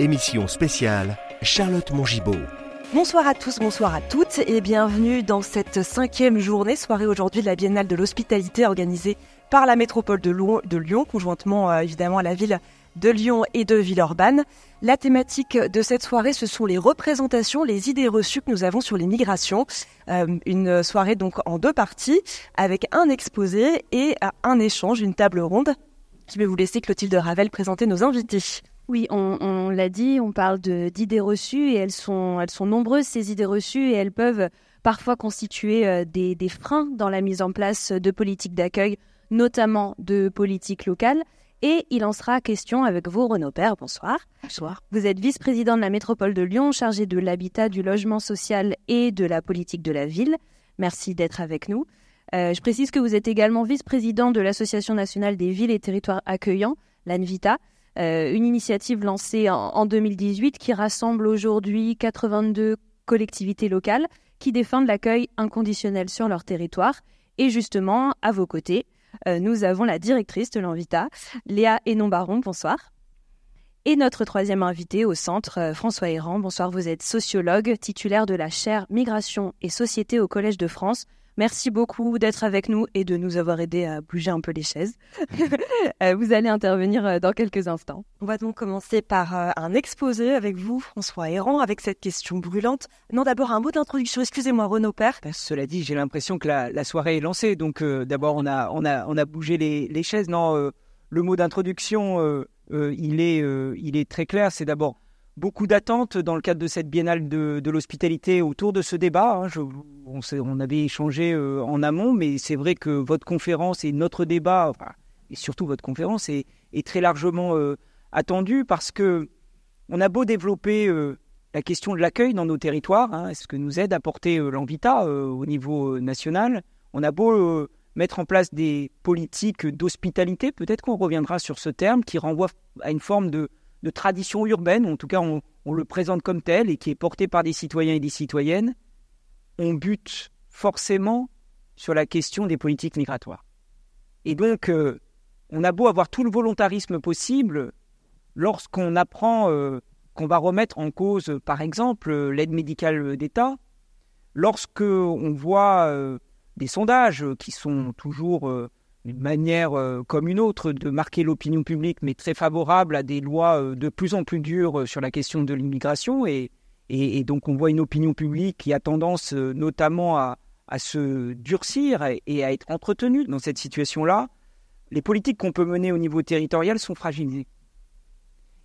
Émission spéciale Charlotte Mongibaud. Bonsoir à tous, bonsoir à toutes et bienvenue dans cette cinquième journée, soirée aujourd'hui de la Biennale de l'hospitalité organisée par la métropole de Lyon, conjointement euh, évidemment à la ville de Lyon et de Villeurbanne. La thématique de cette soirée, ce sont les représentations, les idées reçues que nous avons sur les migrations. Euh, une soirée donc en deux parties, avec un exposé et un échange, une table ronde. Je vais vous laisser Clotilde Ravel présenter nos invités. Oui, on, l'a dit, on parle d'idées reçues et elles sont, elles sont nombreuses, ces idées reçues, et elles peuvent parfois constituer euh, des, des freins dans la mise en place de politiques d'accueil, notamment de politiques locales. Et il en sera question avec vous, Renaud Père. Bonsoir. Bonsoir. Vous êtes vice-président de la métropole de Lyon, chargé de l'habitat, du logement social et de la politique de la ville. Merci d'être avec nous. Euh, je précise que vous êtes également vice-président de l'Association nationale des villes et territoires accueillants, l'ANVITA, euh, une initiative lancée en, 2018 qui rassemble aujourd'hui 82 collectivités locales qui défendent l'accueil inconditionnel sur leur territoire. Et justement, à vos côtés, euh, nous avons la directrice de l'Envita, Léa Hénon-Baron. Bonsoir. Et notre troisième invité au centre, euh, François Héran. Bonsoir, vous êtes sociologue, titulaire de la chaire Migration et Société au Collège de France. Merci beaucoup d'être avec nous et de nous avoir aidé à bouger un peu les chaises. Euh, vous allez intervenir euh, dans quelques instants. On va donc commencer par euh, un exposé avec vous, François Héran, avec cette question brûlante. Non, d'abord un mot d'introduction. Excusez-moi, Renaud Père. Ben, cela dit, j'ai l'impression que la, soirée est lancée. Donc d'abord, on a, on, a, on a bougé les, chaises. Non, le mot d'introduction, il, est, il est très clair. C'est d'abord beaucoup d'attentes dans le cadre de cette biennale de, l'hospitalité autour de ce débat. Hein. on, avait échangé euh, en amont, mais c'est vrai que votre conférence et notre débat, et surtout votre conférence, est, très largement euh, attendu parce que on a beau développer euh, la question de l'accueil dans nos territoires, hein, ce que nous aide à porter l'Envita au niveau national. On a beau mettre en place des politiques d'hospitalité, peut-être qu'on reviendra sur ce terme, qui renvoie à une forme de de tradition urbaine, en tout cas on, le présente comme tel, et qui est porté par des citoyens et des citoyennes, on bute forcément sur la question des politiques migratoires. Et donc, euh, on a beau avoir tout le volontarisme possible, lorsqu'on apprend euh, qu'on va remettre en cause, par exemple, l'aide médicale d'État, lorsque on voit euh, des sondages qui sont toujours une manière euh, comme une autre de marquer l'opinion publique, mais très favorable à des lois euh, de plus en plus dures euh, sur la question de l'immigration. Et, donc on voit une opinion publique qui a tendance notamment à, se durcir et, à être entretenue dans cette situation-là. Les politiques qu'on peut mener au niveau territorial sont fragilisées.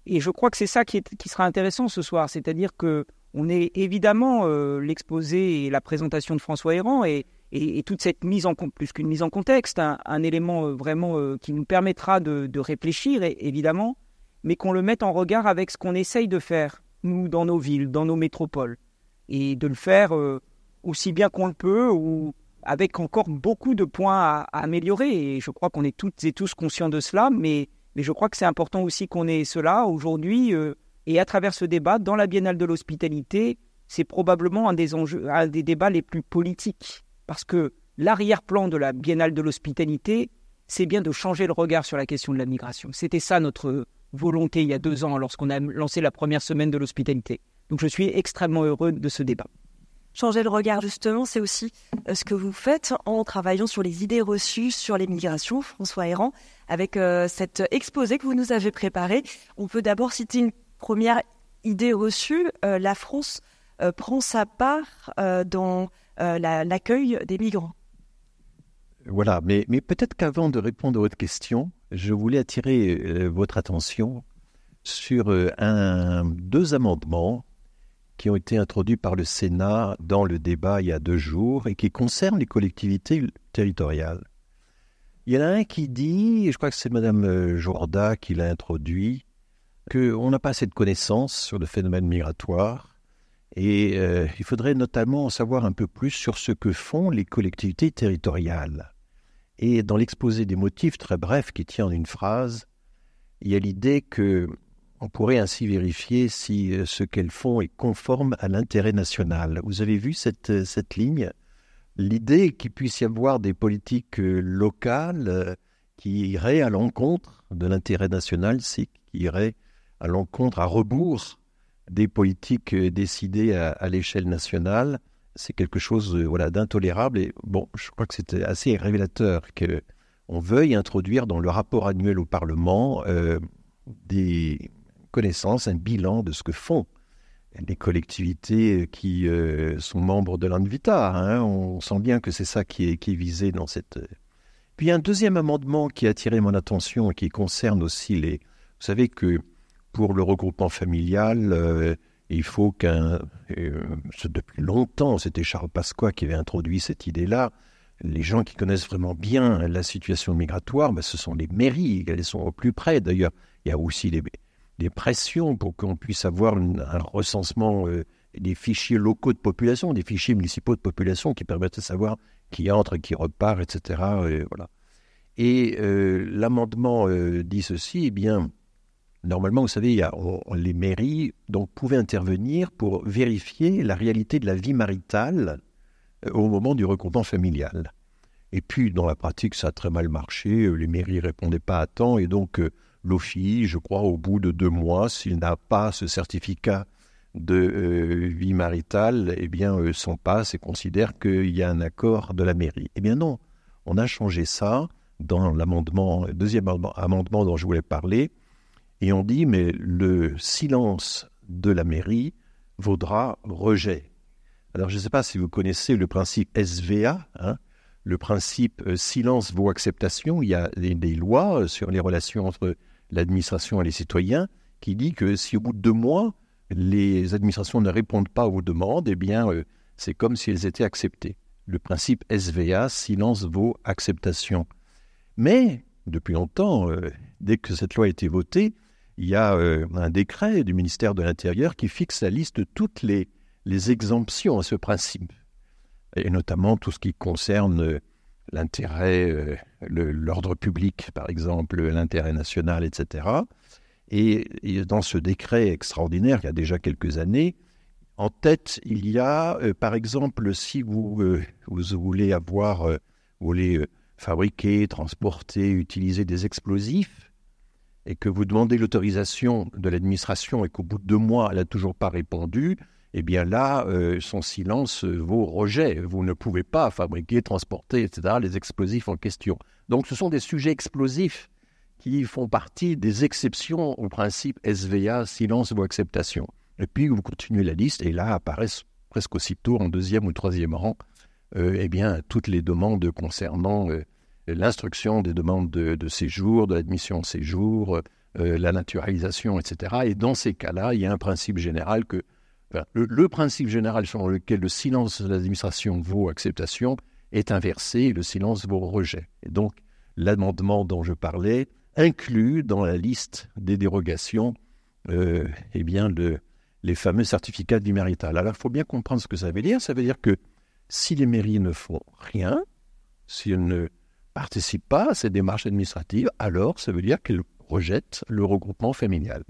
Et je crois que c'est ça qui, qui, sera intéressant ce soir, c'est-à-dire que on est évidemment l'exposé et la présentation de François Héran et, toute cette mise en plus qu'une mise en contexte, un, élément euh, vraiment euh, qui nous permettra de, réfléchir, évidemment, mais qu'on le mette en regard avec ce qu'on essaye de faire, nous, dans nos villes, dans nos métropoles, et de le faire euh, aussi bien qu'on le peut, ou avec encore beaucoup de points à, améliorer. Et je crois qu'on est toutes et tous conscients de cela, mais je crois que c'est important aussi qu'on ait cela aujourd'hui, et à travers ce débat, dans la Biennale de l'hospitalité, c'est probablement un des débats les plus politiques parce que l'arrière-plan de la Biennale de l'hospitalité, c'est bien de changer le regard sur la question de la migration. C'était ça notre volonté il y a deux ans lorsqu'on a lancé la première semaine de l'hospitalité. Donc je suis extrêmement heureux de ce débat. Changer le regard, justement, c'est aussi euh, ce que vous faites en travaillant sur les idées reçues sur les migrations, François Héran, avec euh, cet exposé que vous nous avez préparé. On peut d'abord citer une première idée reçue. Euh, la France prend sa part dans euh, l'accueil des migrants. Voilà, mais, peut-être qu'avant de répondre à votre question, je voulais attirer euh, votre attention sur euh, deux amendements qui ont été introduits par le Sénat dans le débat il y a deux jours et qui concernent les collectivités territoriales. Il y en a un qui dit, et je crois que c'est Mme Jorda qui l'a introduit, qu'on n'a pas assez de connaissances sur le phénomène migratoire et euh, il faudrait notamment en savoir un peu plus sur ce que font les collectivités territoriales. Et dans l'exposé des motifs très bref qui tient en une phrase, il y a l'idée que on pourrait ainsi vérifier si euh, ce qu'elles font est conforme à l'intérêt national. Vous avez vu cette, euh, cette ligne? L'idée qu'il puisse y avoir des politiques locales qui iraient à l'encontre de l'intérêt national, c'est qui iraient à l'encontre, à rebours des politiques décidées à, l'échelle nationale. C'est quelque chose voilà, d'intolérable. Et bon, je crois que c'était assez révélateur qu'on veuille introduire dans le rapport annuel au Parlement des connaissances, un bilan de ce que font les collectivités qui euh, sont membres de l'Anvita. Hein. on sent bien que c'est ça qui est, qui est, visé dans cette. Puis un deuxième amendement qui a attiré mon attention et qui concerne aussi les. Vous savez que pour le regroupement familial, euh, il faut qu'un. Euh, depuis longtemps, c'était Charles Pasqua qui avait introduit cette idée-là. Les gens qui connaissent vraiment bien la situation migratoire, ben, ce sont les mairies, elles sont au plus près. D'ailleurs, il y a aussi les, des pressions pour qu'on puisse avoir un recensement euh, des fichiers locaux de population, des fichiers municipaux de population qui permettent de savoir qui entre, qui repart, etc. Et, voilà. Et l'amendement dit ceci, eh bien, normalement, vous savez, les mairies pouvaient intervenir pour vérifier la réalité de la vie maritale au moment du regroupement familial. Et puis, dans la pratique, ça a très mal marché, les mairies ne répondaient pas à temps, et donc l'OFI, je crois, au bout de deux mois, s'il n'a pas ce certificat de euh, vie maritale, eh bien, euh, son passe et considère qu'il y a un accord de la mairie. Eh bien non, on a changé ça dans l'amendement, deuxième amendement dont je voulais parler, et on dit, mais le silence de la mairie vaudra rejet. Alors, je ne sais pas si vous connaissez le principe SVA, hein, le principe euh, silence vaut acceptation. Il y a des lois sur les relations entre l'administration et les citoyens, qui dit que si au bout de deux mois, les administrations ne répondent pas aux demandes, eh bien, euh, c'est comme si elles étaient acceptées. Le principe SVA, silence vaut acceptation. Mais, depuis longtemps, euh, dès que cette loi a été votée, il y a euh, un décret du ministère de l'Intérieur qui fixe la liste de toutes les, exemptions à ce principe, et notamment tout ce qui concerne l'intérêt, euh, l'ordre public, par exemple, l'intérêt national, etc. Et, dans ce décret extraordinaire, il y a déjà quelques années, en tête, il y a, euh, par exemple, si vous, euh, vous voulez avoir, vous voulez fabriquer, transporter, utiliser des explosifs, et que vous demandez l'autorisation de l'administration et qu'au bout de deux mois, elle n'a toujours pas répondu, eh bien là, euh, son silence vaut rejet. Vous ne pouvez pas fabriquer, transporter, etc., les explosifs en question. Donc ce sont des sujets explosifs qui font partie des exceptions au principe SVA, silence ou acceptation. Et puis vous continuez la liste, et là apparaissent presque aussitôt, en deuxième ou troisième rang, euh, eh bien, toutes les demandes concernant euh, l'instruction des demandes de, séjour, de l'admission au séjour, la naturalisation, etc. Et dans ces cas-là, il y a un principe général que le, principe général selon lequel le silence de l'administration vaut acceptation est inversé le silence vaut rejet. Et donc, l'amendement dont je parlais inclut dans la liste des dérogations euh, eh bien, les fameux certificats de vie maritale. Alors, il faut bien comprendre ce que ça veut dire. Ça veut dire que si les mairies ne font rien, si elles ne participent pas à ces démarches administratives, alors ça veut dire qu'elles rejettent le regroupement familial.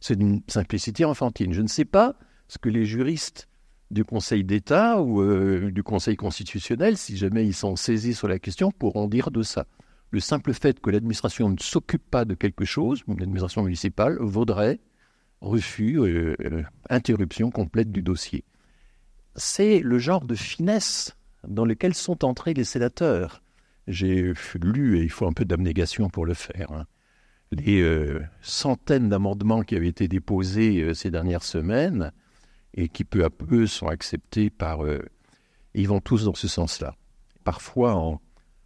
C'est d'une simplicité enfantine. Je ne sais pas ce que les juristes du Conseil d'État ou euh, du Conseil constitutionnel, si jamais ils sont saisis sur la question, pourront dire de ça. Le simple fait que l'administration ne s'occupe pas de quelque chose, l'administration municipale, vaudrait refus, euh, euh, interruption complète du dossier. C'est le genre de finesse dans lequel sont entrés les sénateurs. J'ai lu, et il faut un peu d'abnégation pour le faire, hein, les centaines d'amendements qui avaient été déposés ces dernières semaines et qui peu à peu sont acceptés par... Euh, ils vont tous dans ce sens-là. Parfois en,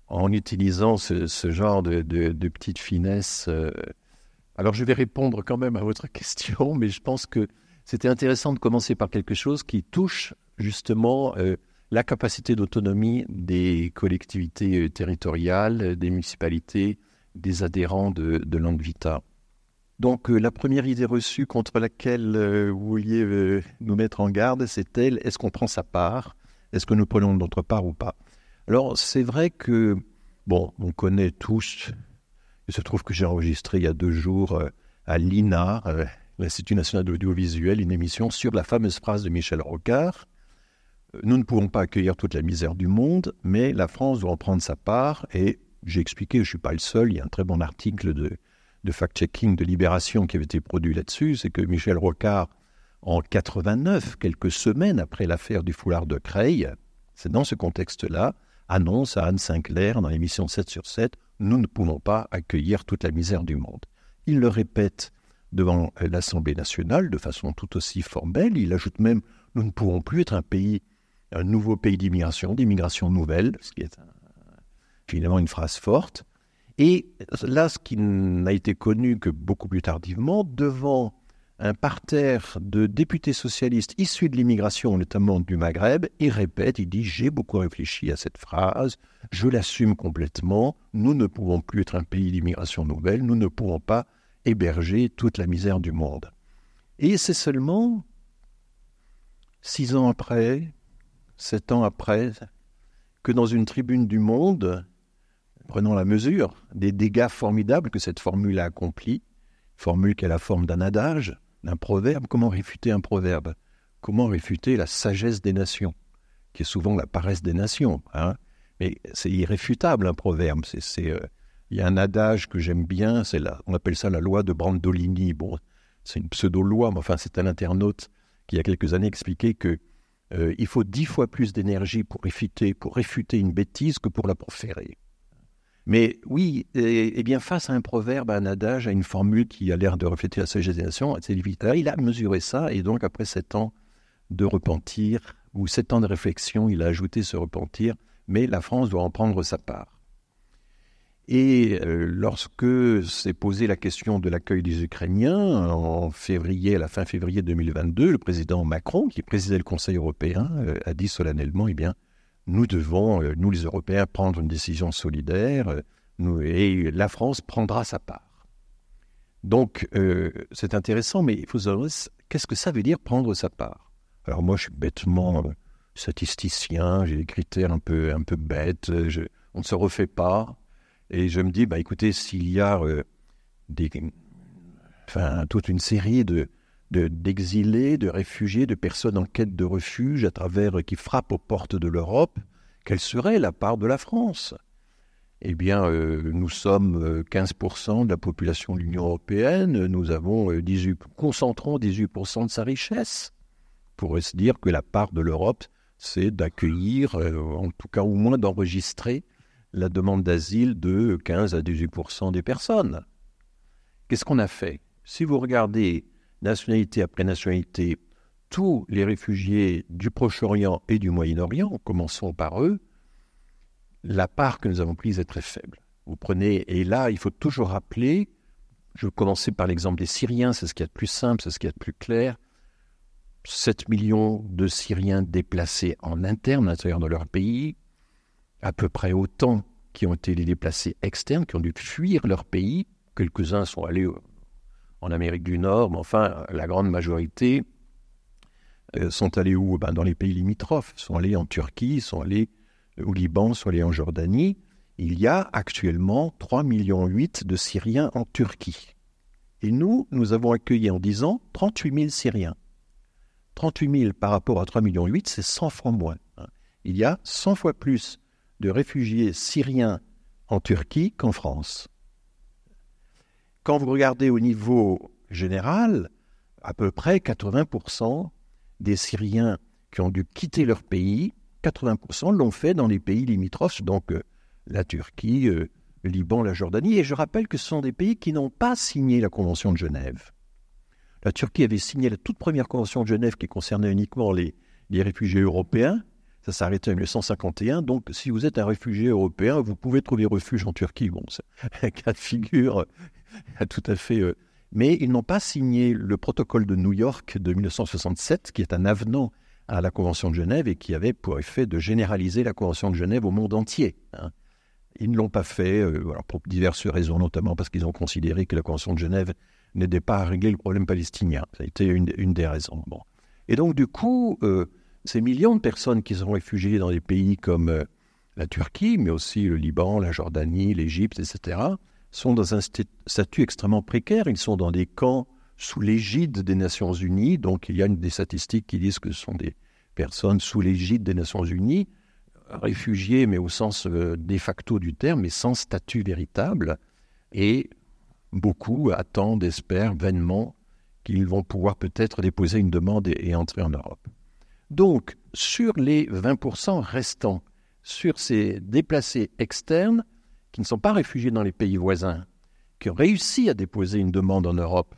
en utilisant ce, ce genre de, de, petites finesses. Euh, alors je vais répondre quand même à votre question, mais je pense que c'était intéressant de commencer par quelque chose qui touche justement euh, la capacité d'autonomie des collectivités territoriales, des municipalités, des adhérents de, de Vita. Donc euh, la première idée reçue contre laquelle euh, vous vouliez euh, nous mettre en garde, elle, est-ce qu'on prend sa part? Est-ce que nous prenons notre part ou pas? Alors c'est vrai que, bon, on connaît tous, il se trouve que j'ai enregistré il y a deux jours à l'INA, l'Institut national de l'audiovisuel, une émission sur la fameuse phrase de Michel Rocard. Nous ne pouvons pas accueillir toute la misère du monde, mais la France doit en prendre sa part et j'ai expliqué, je ne suis pas le seul, il y a un très bon article de de fact-checking de Libération qui avait été produit là-dessus, c'est que Michel Rocard, en 89, quelques semaines après l'affaire du foulard de Creil, c'est dans ce contexte-là, annonce à Anne Sinclair dans l'émission 7 sur 7, nous ne pouvons pas accueillir toute la misère du monde. Il le répète devant l'Assemblée nationale de façon tout aussi formelle. Il ajoute même nous ne pourrons plus être un pays, un nouveau pays d'immigration, d'immigration nouvelle, ce qui est finalement une phrase forte. Et là, ce qui n'a été connu que beaucoup plus tardivement, devant un parterre de députés socialistes issus de l'immigration, notamment du Maghreb, il répète, il dit J'ai beaucoup réfléchi à cette phrase, je l'assume complètement, nous ne pouvons plus être un pays d'immigration nouvelle, nous ne pouvons pas héberger toute la misère du monde. Et c'est seulement six ans après, sept ans après, que dans une tribune du Monde, prenant la mesure des dégâts formidables que cette formule a accomplis, formule qui a la forme d'un adage, d'un proverbe, comment réfuter un proverbe? Comment réfuter la sagesse des nations, qui est souvent la paresse des nations hein? Mais c'est irréfutable un proverbe, c'est euh, il y a un adage que j'aime bien, on appelle ça la loi de Brandolini. Bon, c'est une pseudo-loi, mais enfin c'est un internaute qui il y a quelques années expliquait que euh, il faut dix fois plus d'énergie pour réfuter, une bêtise que pour la proférer. Mais oui, et, bien face à un proverbe, à un adage, à une formule qui a l'air de refléter la sagesse des nations, il a mesuré ça, et donc après sept ans de repentir, ou sept ans de réflexion, il a ajouté ce repentir, mais la France doit en prendre sa part. Et euh, lorsque s'est posée la question de l'accueil des Ukrainiens en février, à la fin février 2022, le président Macron, qui présidait le Conseil européen, euh, a dit solennellement, eh bien, nous devons, euh, nous les Européens, prendre une décision solidaire, et la France prendra sa part. Donc, c'est intéressant, mais qu'est-ce que ça veut dire prendre sa part? Alors moi, je suis bêtement statisticien, j'ai des critères un peu, un peu bêtes, on ne se refait pas. Et je me dis, bah, écoutez, s'il y a euh, toute une série de, d'exilés, de, réfugiés, de personnes en quête de refuge à travers qui frappent aux portes de l'Europe, quelle serait la part de la France? Eh bien, euh, nous sommes 15% euh, de la population de l'Union européenne, nous avons 18, concentrons 18% de sa richesse. On pourrait se dire que la part de l'Europe, c'est d'accueillir, en tout cas au moins d'enregistrer la demande d'asile de 15 à 18% des personnes. Qu'est-ce qu'on a fait? Si vous regardez nationalité après nationalité, tous les réfugiés du Proche-Orient et du Moyen-Orient, commençons par eux, la part que nous avons prise est très faible. Vous prenez, et là, il faut toujours rappeler, je vais commencer par l'exemple des Syriens, c'est ce qui est de plus simple, c'est ce qui est de plus clair. 7 millions de Syriens déplacés en interne, à l'intérieur de leur pays, à peu près autant qui ont été les déplacés externes, qui ont dû fuir leur pays. Quelques-uns sont allés en Amérique du Nord, mais enfin, la grande majorité euh, sont allés où? Ben, Dans les pays limitrophes, sont allés en Turquie, sont allés au Liban, sont allés en Jordanie. Il y a actuellement 3,8 millions de Syriens en Turquie. Et nous, nous avons accueilli en 10 ans 38 000 Syriens. 38 000 par rapport à 3,8 millions, c'est 100 fois moins. Hein. Il y a 100 fois plus de réfugiés syriens en Turquie qu'en France. Quand vous regardez au niveau général, à peu près 80% des Syriens qui ont dû quitter leur pays, 80% l'ont fait dans les pays limitrophes, donc euh, la Turquie, euh, le Liban, la Jordanie. Et je rappelle que ce sont des pays qui n'ont pas signé la Convention de Genève. La Turquie avait signé la toute première Convention de Genève qui concernait uniquement les réfugiés européens, ça arrêté en 1951. Donc, si vous êtes un réfugié européen, vous pouvez trouver refuge en Turquie. Bon, c'est un cas de figure tout à fait. Euh, mais ils n'ont pas signé le protocole de New York de 1967, qui est un avenant à la Convention de Genève et qui avait pour effet de généraliser la Convention de Genève au monde entier. Hein. Ils ne l'ont pas fait, euh, pour diverses raisons, notamment parce qu'ils ont considéré que la Convention de Genève n'aidait pas à régler le problème palestinien. Ça a été une, des raisons. Bon. Et donc, du coup, euh, ces millions de personnes qui sont réfugiées dans des pays comme euh, la Turquie, mais aussi le Liban, la Jordanie, l'Égypte, etc., sont dans un statut extrêmement précaire. Ils sont dans des camps sous l'égide des Nations Unies. Donc il y a des statistiques qui disent que ce sont des personnes sous l'égide des Nations Unies, réfugiés, mais au sens euh, de facto du terme, mais sans statut véritable. Et beaucoup attendent, espèrent vainement qu'ils vont pouvoir peut-être déposer une demande et, entrer en Europe. Donc, sur les 20% restants, sur ces déplacés externes qui ne sont pas réfugiés dans les pays voisins, qui ont réussi à déposer une demande en Europe,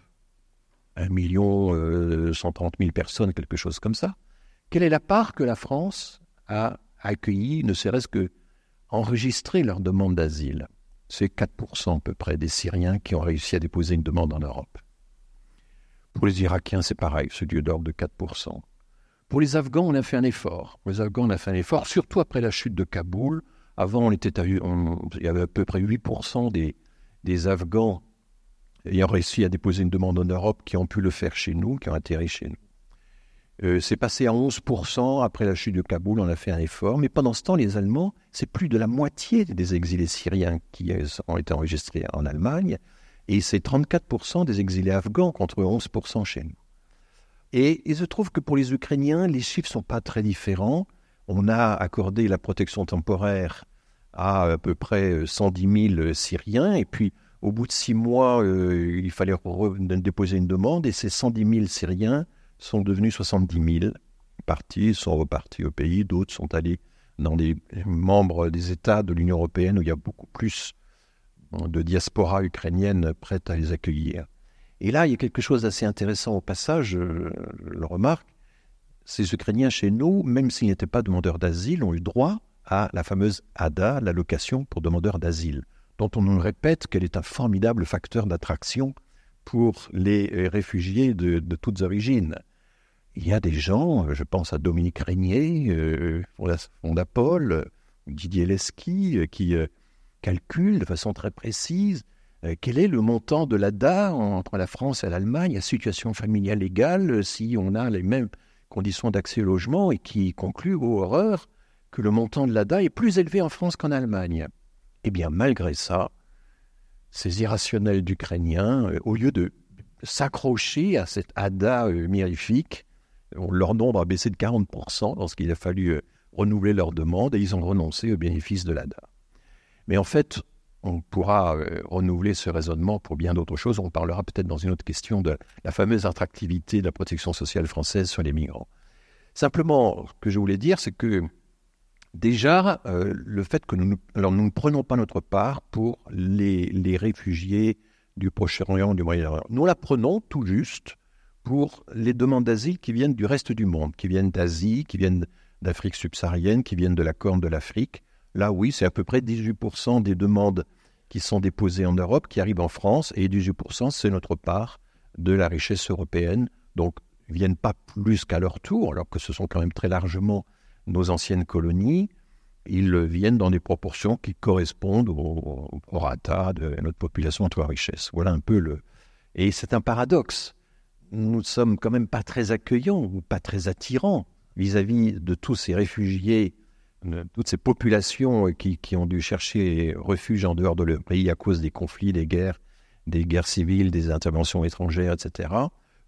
1 million 130 000 personnes, quelque chose comme ça, quelle est la part que la France a accueilli, ne serait-ce que enregistrer leur demande d'asile? C'est 4% à peu près des Syriens qui ont réussi à déposer une demande en Europe. Pour les Irakiens, c'est pareil, ce dieu d'ordre de 4%. Pour les Afghans, on a fait un effort. Pour les Afghans, on a fait un effort, surtout après la chute de Kaboul. Avant, on était il y avait à peu près 8% des, des Afghans ayant réussi à déposer une demande en Europe qui ont pu le faire chez nous, qui ont atterri chez nous. Euh, c'est passé à 11% après la chute de Kaboul, on a fait un effort, mais pendant ce temps, les Allemands, c'est plus de la moitié des exilés syriens qui ont été enregistrés en Allemagne, et c'est 34% des exilés afghans contre 11% chez nous. Et il se trouve que pour les Ukrainiens, les chiffres ne sont pas très différents. On a accordé la protection temporaire à à peu près 110 000 Syriens, et puis au bout de six mois, euh, il fallait déposer une demande, et ces 110 000 Syriens sont devenus 70 000 partis, sont repartis au pays, d'autres sont allés dans les membres des États de l'Union européenne où il y a beaucoup plus de diaspora ukrainienne prête à les accueillir. Et là, il y a quelque chose d'assez intéressant au passage, je le remarque. Ces Ukrainiens chez nous, même s'ils n'étaient pas demandeurs d'asile, ont eu droit à la fameuse ADA, l'allocation pour demandeurs d'asile, dont on nous répète qu'elle est un formidable facteur d'attraction pour les réfugiés de, toutes origines. Il y a des gens, je pense à Dominique Régnier, euh, Fondapol, Didier Leski, euh, qui euh, calculent de façon très précise euh, quel est le montant de l'ADA entre la France et l'Allemagne à situation familiale égale si on a les mêmes conditions d'accès au logement et qui conclut, aux horreur, que le montant de l'ADA est plus élevé en France qu'en Allemagne? Eh bien, malgré ça, ces irrationnels d'Ukrainiens, euh, au lieu de s'accrocher à cette ADA euh, mirifique, leur nombre a baissé de 40% lorsqu'il a fallu euh, renouveler leur demande et ils ont renoncé au bénéfice de l'ADA. Mais en fait, on pourra renouveler ce raisonnement pour bien d'autres choses. On parlera peut-être dans une autre question de la fameuse attractivité de la protection sociale française sur les migrants. Simplement, ce que je voulais dire, c'est que Déjà, euh, le fait que nous ne prenons pas notre part pour les, les réfugiés du Proche-Orient, du Moyen-Orient. Nous la prenons tout juste pour les demandes d'asile qui viennent du reste du monde, qui viennent d'Asie, qui viennent d'Afrique subsaharienne, qui viennent de la Corne de l'Afrique. Là, oui, c'est à peu près 18% des demandes qui sont déposées en Europe qui arrivent en France, et 18%, c'est notre part de la richesse européenne. Donc, ils viennent pas plus qu'à leur tour, alors que ce sont quand même très largement nos anciennes colonies, ils viennent dans des proportions qui correspondent au, prorata de notre population entre richesse. Voilà un peu le. Et c'est un paradoxe. Nous ne sommes quand même pas très accueillants ou pas très attirants vis-à-vis de tous ces réfugiés, toutes ces populations qui, qui, ont dû chercher refuge en dehors de leur pays à cause des conflits, des guerres, des guerres civiles, des interventions étrangères, etc.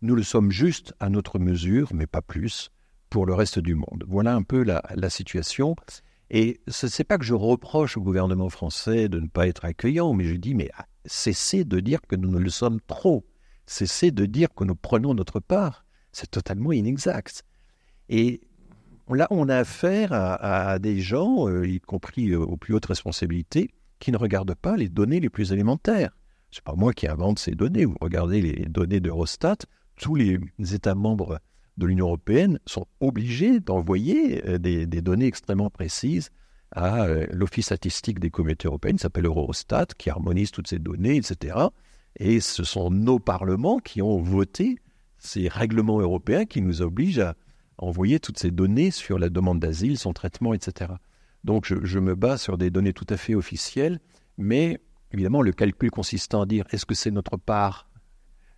Nous le sommes juste à notre mesure, mais pas plus pour le reste du monde. Voilà un peu la, situation. Et ce n'est pas que je reproche au gouvernement français de ne pas être accueillant, mais je dis, mais ah, cessez de dire que nous ne le sommes trop. Cessez de dire que nous prenons notre part. C'est totalement inexact. Et là, on a affaire à, des gens, euh, y compris euh, aux plus hautes responsabilités, qui ne regardent pas les données les plus élémentaires. Ce n'est pas moi qui invente ces données. Vous regardez les données d'Eurostat, tous les États membres de l'Union européenne sont obligés d'envoyer euh, des, données extrêmement précises à l'Office statistique des communautés européennes, qui s'appelle Eurostat, qui harmonise toutes ces données, etc. Et ce sont nos parlements qui ont voté ces règlements européens qui nous obligent à envoyer toutes ces données sur la demande d'asile, son traitement, etc. Donc je, me base sur des données tout à fait officielles, mais évidemment le calcul consistant à dire est-ce que c'est notre part?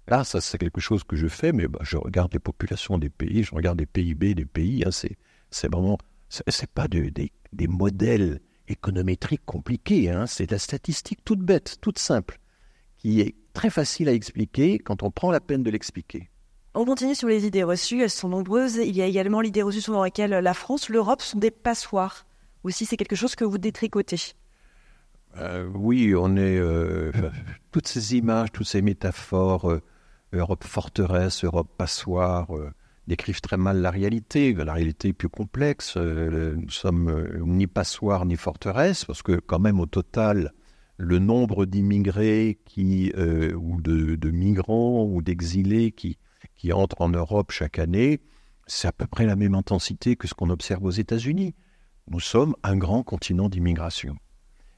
Là, ça, c'est quelque chose que je fais, mais bah, je regarde les populations des pays, je regarde les PIB des pays. Hein, c'est, c'est vraiment, c'est, pas des, modèles économétriques compliqués. Hein, c'est de la statistique toute bête, toute simple, qui est très facile à expliquer quand on prend la peine de l'expliquer. On continue sur les idées reçues, elles sont nombreuses. Il y a également l'idée reçue selon laquelle la France, l'Europe sont des passoires. Aussi, c'est quelque chose que vous détricotez. Euh, oui, on est. Euh, toutes ces images, toutes ces métaphores, euh, Europe forteresse, Europe passoire, décrivent très mal la réalité. La réalité est plus complexe. nous sommes ni passoire ni forteresse, parce que, quand même, au total, le nombre d'immigrés qui, ou de, de, migrants ou d'exilés qui, qui entrent en Europe chaque année, c'est à peu près la même intensité que ce qu'on observe aux États-Unis. Nous sommes un grand continent d'immigration.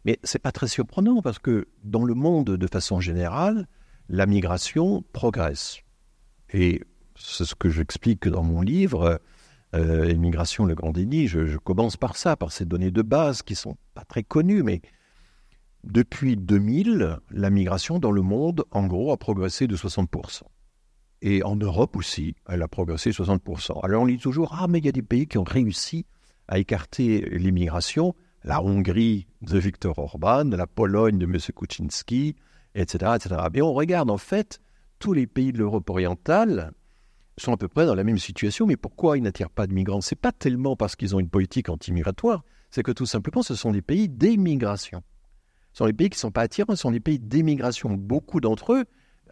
Mais ce n'est pas très surprenant parce que dans le monde, de façon générale, la migration progresse. Et c'est ce que j'explique dans mon livre, euh, Immigration, le grand déni. Je, je, commence par ça, par ces données de base qui ne sont pas très connues, mais depuis 2000, la migration dans le monde, en gros, a progressé de 60%. Et en Europe aussi, elle a progressé de 60%. Alors on lit toujours, ah mais il y a des pays qui ont réussi à écarter l'immigration la Hongrie de Viktor Orban, la Pologne de M. Kuczynski, etc., etc. Mais on regarde en fait, tous les pays de l'Europe orientale sont à peu près dans la même situation, mais pourquoi ils n'attirent pas de migrants? C'est pas tellement parce qu'ils ont une politique anti-migratoire, c'est que tout simplement ce sont des pays d'émigration. Ce sont les pays qui ne sont pas attirants, ce sont des pays d'émigration. Beaucoup d'entre eux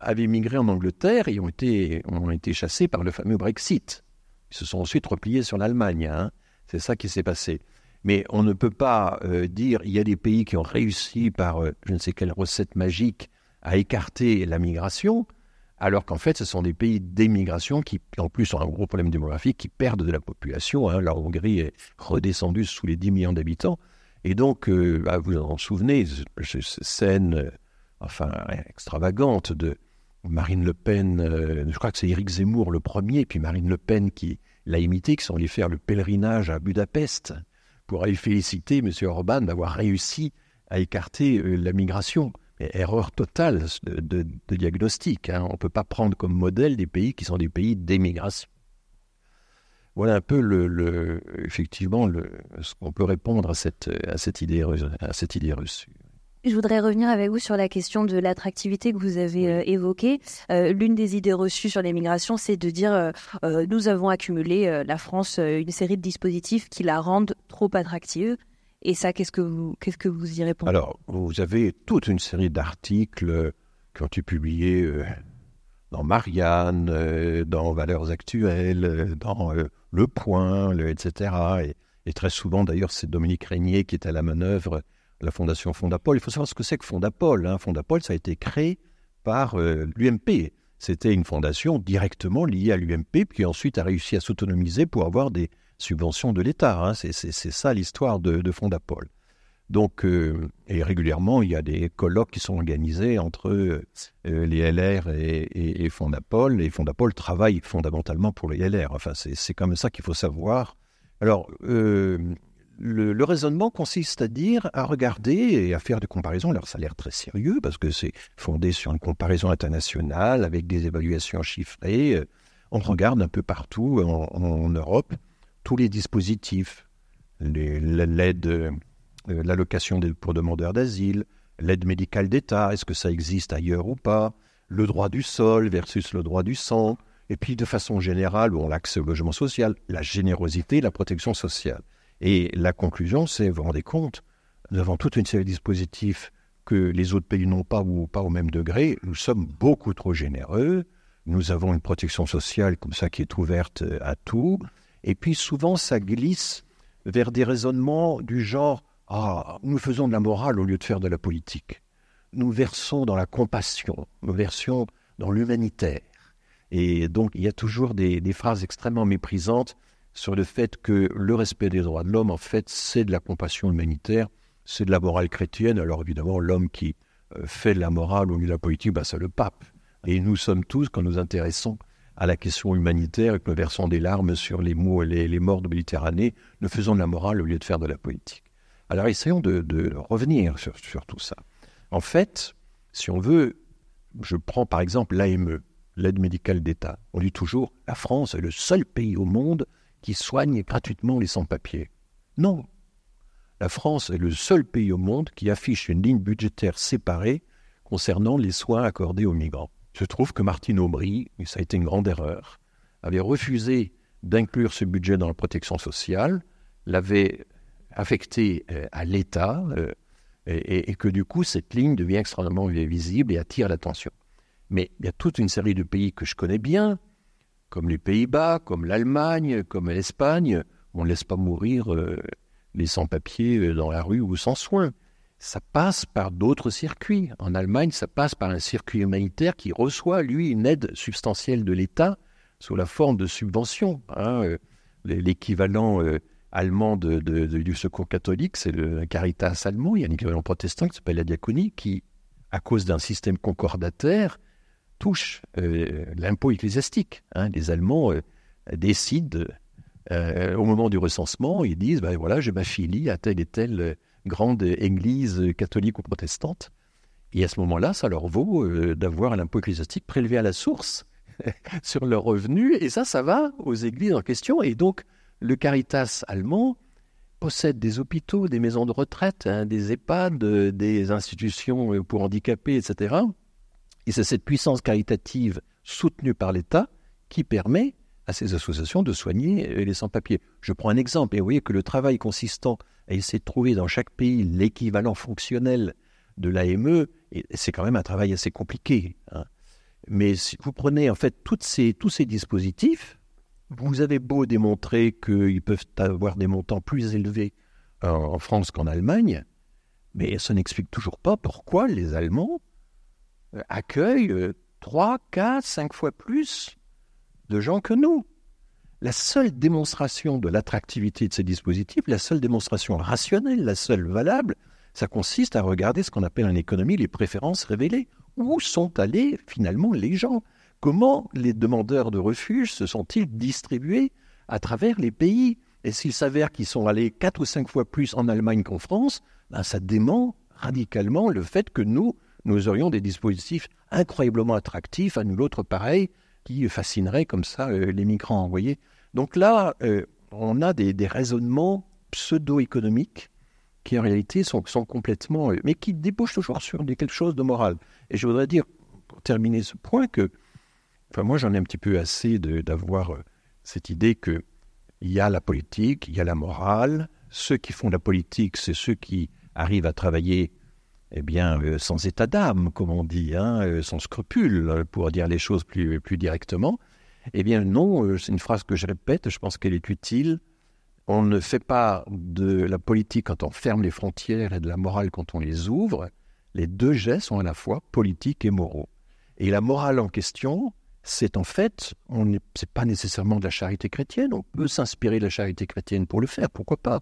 avaient migré en Angleterre et ont été, ont été chassés par le fameux Brexit. Ils se sont ensuite repliés sur l'Allemagne. Hein. C'est ça qui s'est passé. Mais on ne peut pas euh, dire il y a des pays qui ont réussi par euh, je ne sais quelle recette magique à écarter la migration, alors qu'en fait ce sont des pays d'émigration qui en plus ont un gros problème démographique, qui perdent de la population. Hein. La Hongrie est redescendue sous les 10 millions d'habitants. Et donc, euh, bah, vous en souvenez, cette scène enfin extravagante de Marine Le Pen, je crois que c'est Éric Zemmour le premier, puis Marine Le Pen qui l'a imité, qui sont allés faire le pèlerinage à Budapest pour aller féliciter M. Orban d'avoir réussi à écarter euh, la migration. erreur totale de, diagnostic. Hein. On ne peut pas prendre comme modèle des pays qui sont des pays d'émigration. Voilà un peu le, effectivement le, ce qu'on peut répondre à cette, à cette, idée, à cette idée reçue. Je voudrais revenir avec vous sur la question de l'attractivité que vous avez euh, évoquée. Euh, l'une des idées reçues sur l'immigration, c'est de dire euh, nous avons accumulé, la France, une série de dispositifs qui la rendent trop attractive. Et ça, qu'est-ce que vous, qu'est-ce que vous y répondez? Alors, vous avez toute une série d'articles qui ont été publiés dans Marianne, dans Valeurs Actuelles, dans Le Point, etc. Et, et, très souvent, d'ailleurs, c'est Dominique Régnier qui est à la manœuvre la fondation Fondapol. Il faut savoir ce que c'est que Fondapol. Hein. Fondapol, ça a été créé par euh, l'UMP. C'était une fondation directement liée à l'UMP, qui ensuite a réussi à s'autonomiser pour avoir des subventions de l'État. Hein. C'est ça l'histoire de, Fondapol. Donc, euh, et régulièrement, il y a des colloques qui sont organisés entre euh, les LR et, Fondapol. Et Fondapol travaille fondamentalement pour les LR. Enfin, c'est comme ça qu'il faut savoir. Alors, le, raisonnement consiste à dire, à regarder et à faire des comparaisons. Alors ça a l'air très sérieux parce que c'est fondé sur une comparaison internationale avec des évaluations chiffrées. On regarde un peu partout en, Europe tous les dispositifs, l'aide, euh, l'allocation pour demandeurs d'asile, l'aide médicale d'État, est-ce que ça existe ailleurs ou pas, le droit du sol versus le droit du sang, et puis de façon générale, on l'accès au logement social, la générosité, la protection sociale. Et la conclusion, c'est, vous vous rendez compte, nous avons toute une série de dispositifs que les autres pays n'ont pas ou pas au même degré. Nous sommes beaucoup trop généreux. Nous avons une protection sociale comme ça qui est ouverte à tout. Et puis souvent, ça glisse vers des raisonnements du genre Ah, nous faisons de la morale au lieu de faire de la politique. Nous versons dans la compassion, nous versons dans l'humanitaire. Et donc, il y a toujours des phrases extrêmement méprisantes sur le fait que le respect des droits de l'homme, en fait, c'est de la compassion humanitaire, c'est de la morale chrétienne. Alors évidemment, l'homme qui euh, fait de la morale au milieu de la politique, bah, c'est le pape. Et nous sommes tous, quand nous intéressons à la question humanitaire et que nous versons des larmes sur les, morts de Méditerranée, nous faisons de la morale au lieu de faire de la politique. Alors essayons de, revenir sur, tout ça. En fait, si on veut, je prends par exemple l'AME, l'aide médicale d'État. On dit toujours, la France est le seul pays au monde qui soigne gratuitement les sans-papiers. Non. La France est le seul pays au monde qui affiche une ligne budgétaire séparée concernant les soins accordés aux migrants. Je trouve que Martine Aubry, et ça a été une grande erreur, avait refusé d'inclure ce budget dans la protection sociale, l'avait affecté euh, à l'État, euh, et, que du coup, cette ligne devient extrêmement visible et attire l'attention. Mais il y a toute une série de pays que je connais bien, comme les Pays-Bas, comme l'Allemagne, comme l'Espagne. On ne laisse pas mourir euh, les sans-papiers euh, dans la rue ou sans soins. Ça passe par d'autres circuits. En Allemagne, ça passe par un circuit humanitaire qui reçoit, lui, une aide substantielle de l'État sous la forme de subventions. Hein, euh, l'équivalent allemand de, du secours catholique, c'est le Caritas allemand. Il y a un équivalent protestant qui s'appelle la diaconie, qui, à cause d'un système concordataire, touche euh, l'impôt ecclésiastique. Hein. Les Allemands euh, décident, euh, au moment du recensement, ils disent ben voilà, je m'affilie à telle et telle grande église catholique ou protestante. Et à ce moment-là, ça leur vaut d'avoir un impôt ecclésiastique prélevé à la source sur leurs revenus. Et ça, ça va aux églises en question. Et donc, le Caritas allemand possède des hôpitaux, des maisons de retraite, hein, des EHPAD, des institutions pour handicapés, etc. Et c'est cette puissance caritative soutenue par l'État qui permet à ces associations de soigner euh, les sans-papiers. Je prends un exemple, et vous voyez que le travail consistant à essayer de trouver dans chaque pays l'équivalent fonctionnel de l'AME, c'est quand même un travail assez compliqué. Hein. Mais si vous prenez en fait tous ces dispositifs, vous avez beau démontrer qu'ils peuvent avoir des montants plus élevés en France qu'en Allemagne, mais ça n'explique toujours pas pourquoi les Allemands euh, accueillent 3, 4, 5 fois plus de gens que nous. La seule démonstration de l'attractivité de ces dispositifs, la seule démonstration rationnelle, la seule valable, ça consiste à regarder ce qu'on appelle en économie les préférences révélées. Où sont allés finalement les gens? Comment les demandeurs de refuge se sont-ils distribués à travers les pays? Et s'il s'avère qu'ils sont allés quatre ou cinq fois plus en Allemagne qu'en France, ben ça dément radicalement le fait que nous, nous aurions des dispositifs incroyablement attractifs, à nous l'autre pareil, qui fascineraient comme ça euh, les migrants. Voyez Donc là, euh, on a des, raisonnements pseudo-économiques qui en réalité sont, sont complètement... Euh, mais qui débouchent toujours sur quelque chose de moral. Et je voudrais dire, pour terminer ce point, que Enfin, moi, j'en ai un petit peu assez d'avoir cette idée que il y a la politique, il y a la morale. Ceux qui font la politique, c'est ceux qui arrivent à travailler eh bien, euh, sans état d'âme, comme on dit, hein, euh, sans scrupule, pour dire les choses plus, plus directement. Eh bien, non, c'est une phrase que je répète, je pense qu'elle est utile. On ne fait pas de la politique quand on ferme les frontières et de la morale quand on les ouvre. Les deux gestes sont à la fois politiques et moraux. Et la morale en question, c'est en fait, on n'est pas nécessairement de la charité chrétienne, on peut s'inspirer de la charité chrétienne pour le faire, pourquoi pas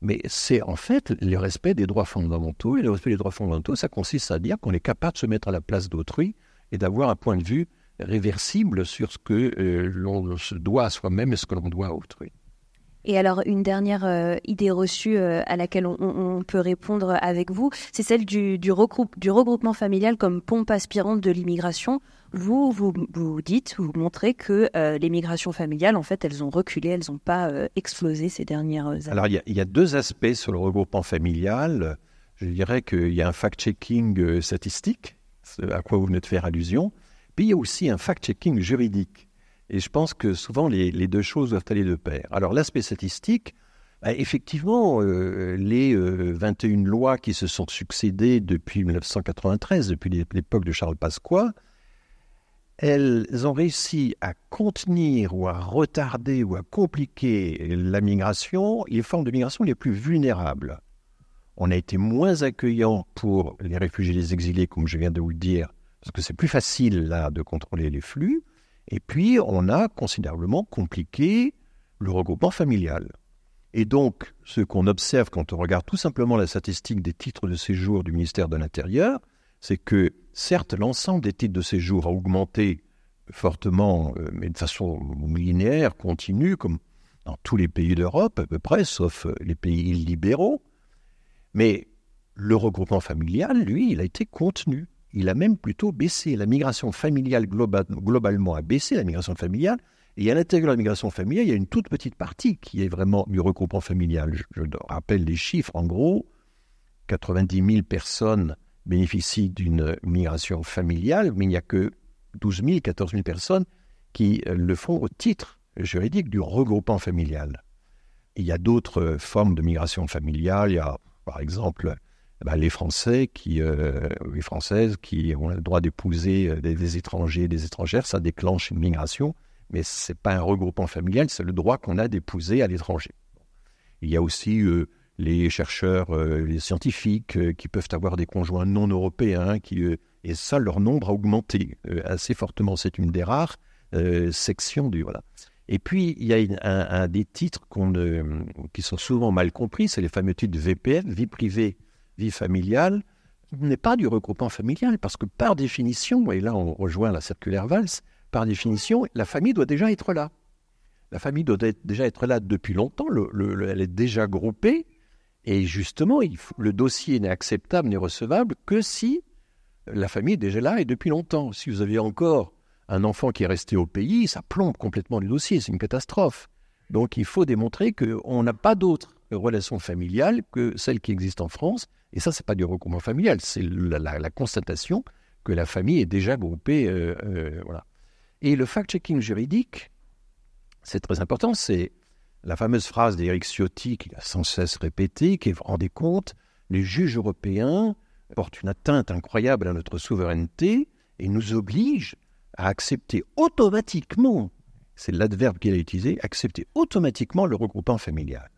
Mais c'est en fait le respect des droits fondamentaux, et le respect des droits fondamentaux, ça consiste à dire qu'on est capable de se mettre à la place d'autrui et d'avoir un point de vue réversible sur ce que euh, l'on se doit à soi-même et ce que l'on doit à autrui. Et alors, une dernière euh, idée reçue euh, à laquelle on, peut répondre avec vous, c'est celle du, du, du, regroupement familial comme pompe aspirante de l'immigration. Vous, vous, dites, vous montrez que euh, les migrations familiales, en fait, elles ont reculé, elles n'ont pas explosé ces dernières années. Alors, il y, a deux aspects sur le regroupement familial. Je dirais qu'il y a un fact-checking statistique, à quoi vous venez de faire allusion. Puis il y a aussi un fact-checking juridique. Et je pense que souvent les, deux choses doivent aller de pair. Alors l'aspect statistique, bah, effectivement, euh, les 21 euh, lois qui se sont succédées depuis 1993, depuis l'époque de Charles Pasqua, elles ont réussi à contenir ou à retarder ou à compliquer la migration, les formes de migration les plus vulnérables. On a été moins accueillant pour les réfugiés les exilés, comme je viens de vous le dire, parce que c'est plus facile là de contrôler les flux. Et puis, on a considérablement compliqué le regroupement familial. Et donc, ce qu'on observe quand on regarde tout simplement la statistique des titres de séjour du ministère de l'Intérieur, c'est que, certes, l'ensemble des titres de séjour a augmenté fortement, euh, mais de façon linéaire, continue, comme dans tous les pays d'Europe à peu près, sauf euh, les pays illibéraux. Mais le regroupement familial, lui, il a été contenu il a même plutôt baissé. La migration familiale globalement a baissé, la migration familiale. Et à l'intérieur de la migration familiale, il y a une toute petite partie qui est vraiment du regroupement familial. Je, rappelle les chiffres. En gros, 90 000 personnes bénéficient d'une migration familiale, mais il n'y a que 12 000, 14 000 personnes qui euh, le font au titre juridique du regroupement familial. Il y a d'autres formes de migration familiale. Il y a, par exemple, bah, les Français qui, euh, les Françaises qui ont le droit d'épouser euh, des, des, étrangers, des étrangères, ça déclenche une migration, mais c'est pas un regroupement familial, c'est le droit qu'on a d'épouser à l'étranger. Il y a aussi euh, les chercheurs, euh, les scientifiques euh, qui peuvent avoir des conjoints non européens, qui, euh, et ça, leur nombre a augmenté assez fortement. C'est une des rares sections du voilà. Et puis, il y a un, des titres qui sont souvent mal compris, c'est les fameux titres VPF, vie privée, vie familiale, qui n'est pas du regroupement familial, parce que par définition, et là on rejoint la circulaire Valls, par définition, la famille doit déjà être là. La famille doit déjà être là depuis longtemps, le- le- le- elle est déjà groupée, et justement, le dossier n'est acceptable, n'est recevable que si la famille est déjà là et depuis longtemps. Si vous avez encore un enfant qui est resté au pays, ça plombe complètement le dossier, c'est une catastrophe. Donc il faut démontrer qu'on n'a pas d'autres relations familiales que celles qui existent en France. Et ça, c'est pas du regroupement familial, c'est la constatation que la famille est déjà groupée. euh, euh, voilà. Et le fact-checking juridique, c'est très important, c'est la fameuse phrase d'Éric Ciotti qui a sans cesse répétée, qui est, vous rendez compte, les juges européens portent une atteinte incroyable à notre souveraineté et nous obligent à accepter automatiquement, c'est l'adverbe qu'il a utilisé, accepter automatiquement le regroupement familial,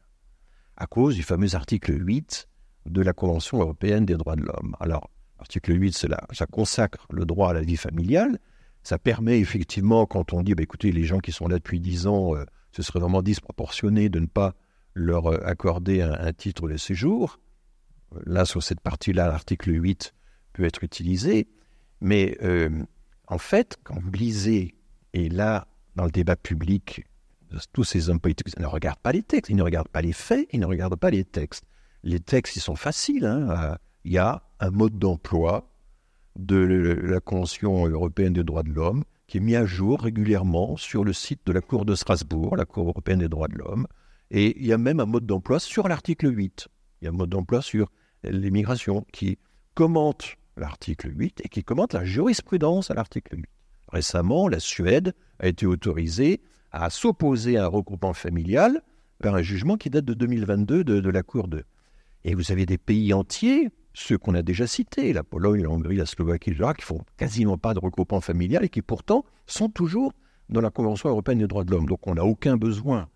à cause du fameux article 8 de la Convention européenne des droits de l'homme. Alors, l'article 8, c'est là, ça consacre le droit à la vie familiale, ça permet effectivement, quand on dit, bah, écoutez, les gens qui sont là depuis 10 ans, euh, ce serait vraiment disproportionné de ne pas leur euh, accorder un, titre de séjour. Euh, Là, sur cette partie-là, l'article 8 peut être utilisé. Mais euh, en fait, quand vous lisez, et là, dans le débat public, tous ces hommes politiques ne regardent pas les textes, ils ne regardent pas les faits, ils ne regardent pas les textes. Les textes, ils sont faciles. hein. Il y a un mode d'emploi de la Convention européenne des droits de l'homme qui est mis à jour régulièrement sur le site de la Cour de Strasbourg, la Cour européenne des droits de l'homme. Et il y a même un mode d'emploi sur l'article 8. Il y a un mode d'emploi sur l'immigration qui commente l'article 8 et qui commente la jurisprudence à l'article 8. Récemment, la Suède a été autorisée à s'opposer à un regroupement familial par un jugement qui date de 2022 de, de la Cour de. Et vous avez des pays entiers, ceux qu'on a déjà cités, la Pologne, la Hongrie, la Slovaquie, etc., qui font quasiment pas de regroupement familial et qui pourtant sont toujours dans la Convention européenne des droits de l'homme. Donc on n'a aucun besoin,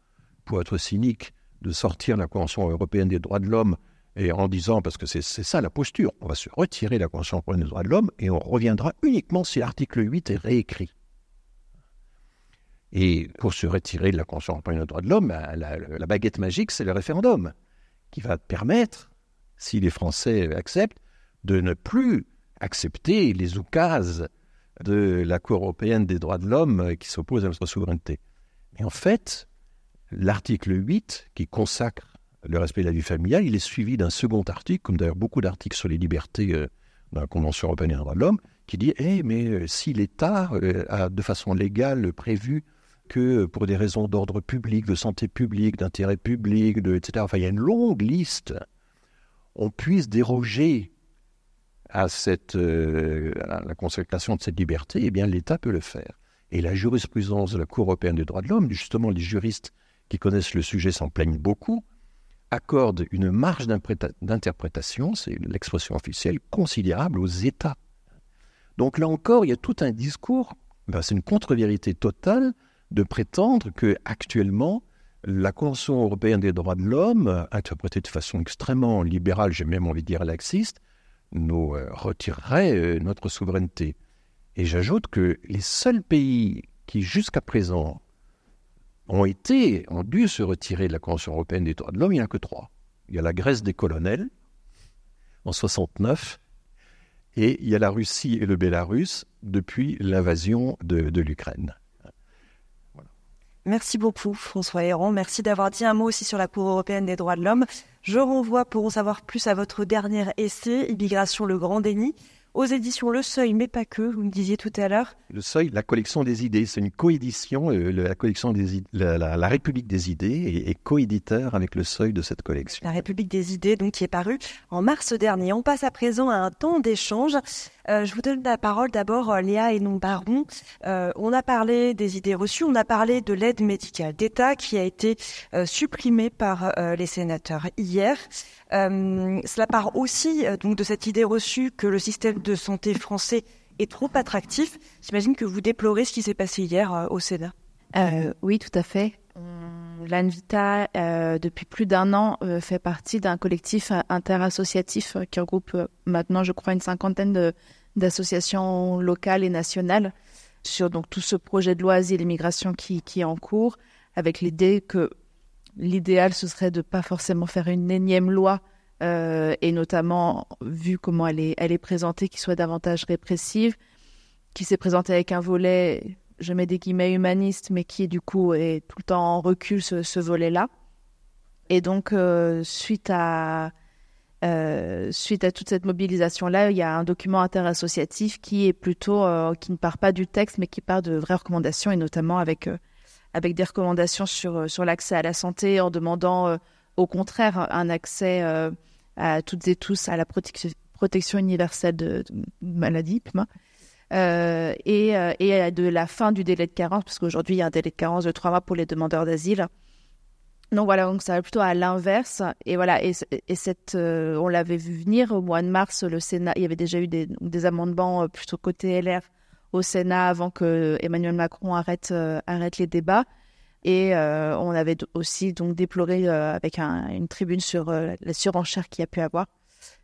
pour être cynique, de sortir la Convention européenne des droits de l'homme et en disant, parce que c'est ça la posture, on va se retirer de la Convention européenne des droits de l'homme et on reviendra uniquement si l'article 8 est réécrit. Et pour se retirer de la Convention européenne des droits de l'homme, la, la- la baguette magique, c'est le référendum, qui va permettre, si les Français acceptent, de ne plus accepter les oukases de la Cour européenne des droits de l'homme qui s'oppose à notre souveraineté. Mais en fait, l'article 8, qui consacre le respect de la vie familiale, il est suivi d'un second article, comme d'ailleurs beaucoup d'articles sur les libertés euh, dans la Convention européenne des droits de l'homme, qui dit Eh, mais euh, si l'État euh, a de façon légale prévu que pour des raisons d'ordre public, de santé publique, d'intérêt public, de, etc., enfin, il y a une longue liste, on puisse déroger euh, à la consécration de cette liberté, eh bien l'État peut le faire. Et la jurisprudence de la Cour européenne des droits de l'homme, justement les juristes qui connaissent le sujet s'en plaignent beaucoup, accorde une marge d'interprétation, c'est l'expression officielle, considérable aux États. Donc là encore, il y a tout un discours, ben, c'est une contre-vérité totale de prétendre que actuellement la Convention européenne des droits de l'homme, interprétée de façon extrêmement libérale, j'ai même envie de dire laxiste, nous euh, retirerait euh, notre souveraineté. Et j'ajoute que les seuls pays qui jusqu'à présent ont été, ont dû se retirer de la Convention européenne des droits de l'homme, il n'y en a que trois. Il y a la Grèce des colonels en 69, et il y a la Russie et le Bélarus depuis l'invasion de, de l'Ukraine. Merci beaucoup François Héron. Merci d'avoir dit un mot aussi sur la Cour européenne des droits de l'homme. Je renvoie pour en savoir plus à votre dernier essai, Immigration le grand déni, aux éditions Le Seuil, mais pas que, vous me disiez tout à l'heure. Le Seuil, la collection des idées, c'est une coédition. euh, la collection des id- la, la- la République des idées est, est coéditeur avec le Seuil de cette collection. La République des idées, donc qui est paru en mars dernier. On passe à présent à un temps d'échange Euh, je vous donne la parole d'abord, euh, Léa et non Baron. Euh, on a parlé des idées reçues, on a parlé de l'aide médicale d'État qui a été supprimée par les sénateurs hier. cela part aussi donc de cette idée reçue que le système de santé français est trop attractif. J'imagine que vous déplorez ce qui s'est passé hier au Sénat. oui, tout à fait. L'Anvita, depuis plus d'un an, fait partie d'un collectif interassociatif qui regroupe maintenant, je crois, une cinquantaine d'associations locales et nationales sur donc tout ce projet de loi asile et immigration qui, qui est en cours, avec l'idée que l'idéal ce serait de pas forcément faire une énième loi euh, et notamment vu comment elle est, elle est présentée, qui soit davantage répressive, qui s'est présentée avec un volet, je mets des guillemets humaniste, mais qui du coup est tout le temps en recul ce, ce volet-là. Et donc euh, suite à euh, suite à toute cette mobilisation-là, il y a un document interassociatif qui est plutôt, euh, qui ne part pas du texte, mais qui part de vraies recommandations, et notamment avec, avec des recommandations sur, sur l'accès à la santé, en demandant au contraire un accès à toutes et tous à la protection universelle de, de maladie, et, et de la fin du délai de carence, parce qu'aujourd'hui, il y a un délai de carence de trois mois pour les demandeurs d'asile. Donc voilà, donc ça va plutôt à l'inverse. Et voilà, et, cette, euh, on l'avait vu venir au mois de mars, le Sénat, il y avait déjà eu des, amendements euh, plutôt côté LR au Sénat avant que Emmanuel Macron arrête, euh, arrête les débats. Et on avait aussi donc déploré avec une tribune sur la surenchère qu'il y a pu avoir.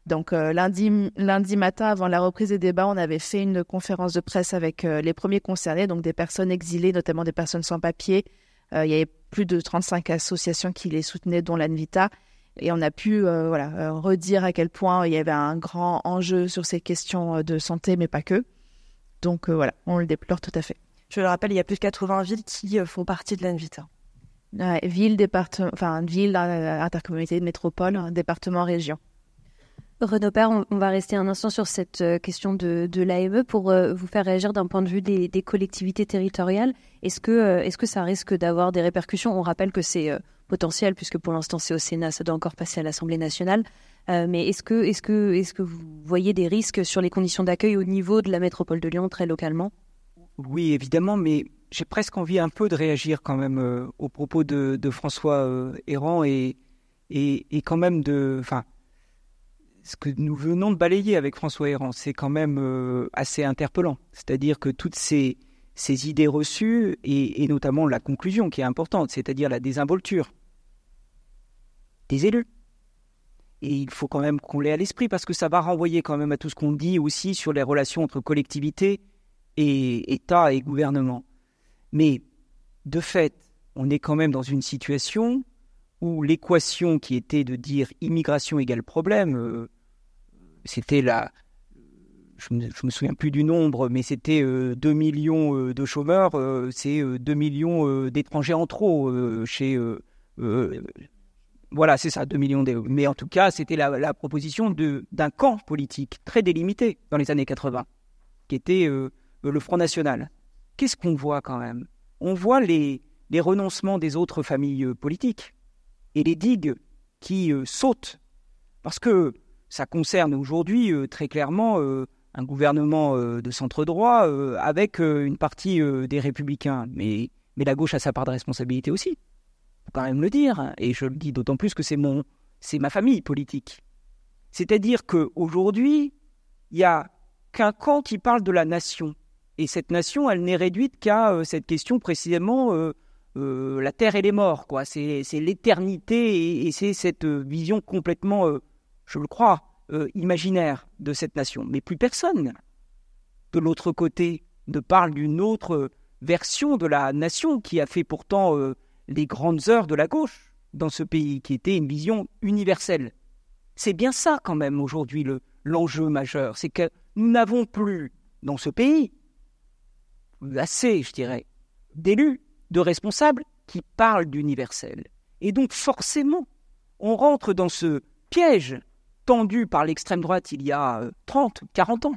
Donc lundi, lundi matin, avant la reprise des débats, on avait fait une conférence de presse avec les premiers concernés, donc des personnes exilées, notamment des personnes sans papier, euh, il y avait plus de 35 associations qui les soutenaient, dont l'Anvita. Et on a pu euh, voilà, euh, redire à quel point il y avait un grand enjeu sur ces questions de santé, mais pas que. Donc voilà, on le déplore tout à fait. Je le rappelle, il y a plus de 80 villes qui font partie de l'Anvita. Ouais, ville, département, enfin ville, intercommunauté, métropole, département, région. Renaud Père, on, va rester un instant sur cette euh, question de, l'AME pour euh, vous faire réagir d'un point de vue des, collectivités territoriales. Est-ce que, euh, est-ce que ça risque d'avoir des répercussions? On rappelle que c'est potentiel puisque pour l'instant c'est au Sénat, ça doit encore passer à l'Assemblée nationale. mais est-ce que, est-ce, que, est-ce que vous voyez des risques sur les conditions d'accueil au niveau de la métropole de Lyon, très localement? Oui, évidemment, mais j'ai presque envie un peu de réagir quand même au propos de, François Errand et, et, et, quand même de... Enfin, ce que nous venons de balayer avec François Héran, c'est quand même euh, assez interpellant. C'est-à-dire que toutes ces, idées reçues, et, notamment la conclusion qui est importante, c'est-à-dire la désinvolture des élus. Et il faut quand même qu'on l'ait à l'esprit, parce que ça va renvoyer quand même à tout ce qu'on dit aussi sur les relations entre collectivités et État et gouvernement. Mais de fait, on est quand même dans une situation où l'équation qui était de dire immigration égale problème, euh, c'était la, je me, me souviens plus du nombre, mais c'était 2 euh, millions euh, de chômeurs, euh, c'est 2 millions d'étrangers en trop chez. voilà, c'est ça, 2 millions. Mais en tout cas, c'était la, la, proposition d'un camp politique très délimité dans les années 80, qui était le Front National. Qu'est-ce qu'on voit quand même? On voit les, les renoncements des autres familles politiques et les digues qui sautent. Parce que ça concerne aujourd'hui euh, très clairement euh, un gouvernement euh, de centre droit avec une partie des républicains. Mais, mais la gauche a sa part de responsabilité aussi. faut quand même le dire. Et je le dis d'autant plus que c'est mon, c'est ma famille politique. C'est-à-dire qu'aujourd'hui, il n'y a qu'un camp qui parle de la nation. Et cette nation, elle n'est réduite qu'à cette question précisément la terre et les morts. C'est, l'éternité et, c'est cette vision complètement je le crois, euh, imaginaire de cette nation. Mais plus personne, de l'autre côté, ne parle d'une autre version de la nation qui a fait pourtant euh, les grandes heures de la gauche dans ce pays, qui était une vision universelle. C'est bien ça quand même aujourd'hui l'enjeu majeur, c'est que nous n'avons plus dans ce pays assez, je dirais, d'élus, de responsables qui parlent d'universel. Et donc forcément, on rentre dans ce piège tendu par l'extrême droite il y a 30, euh, 40 ans,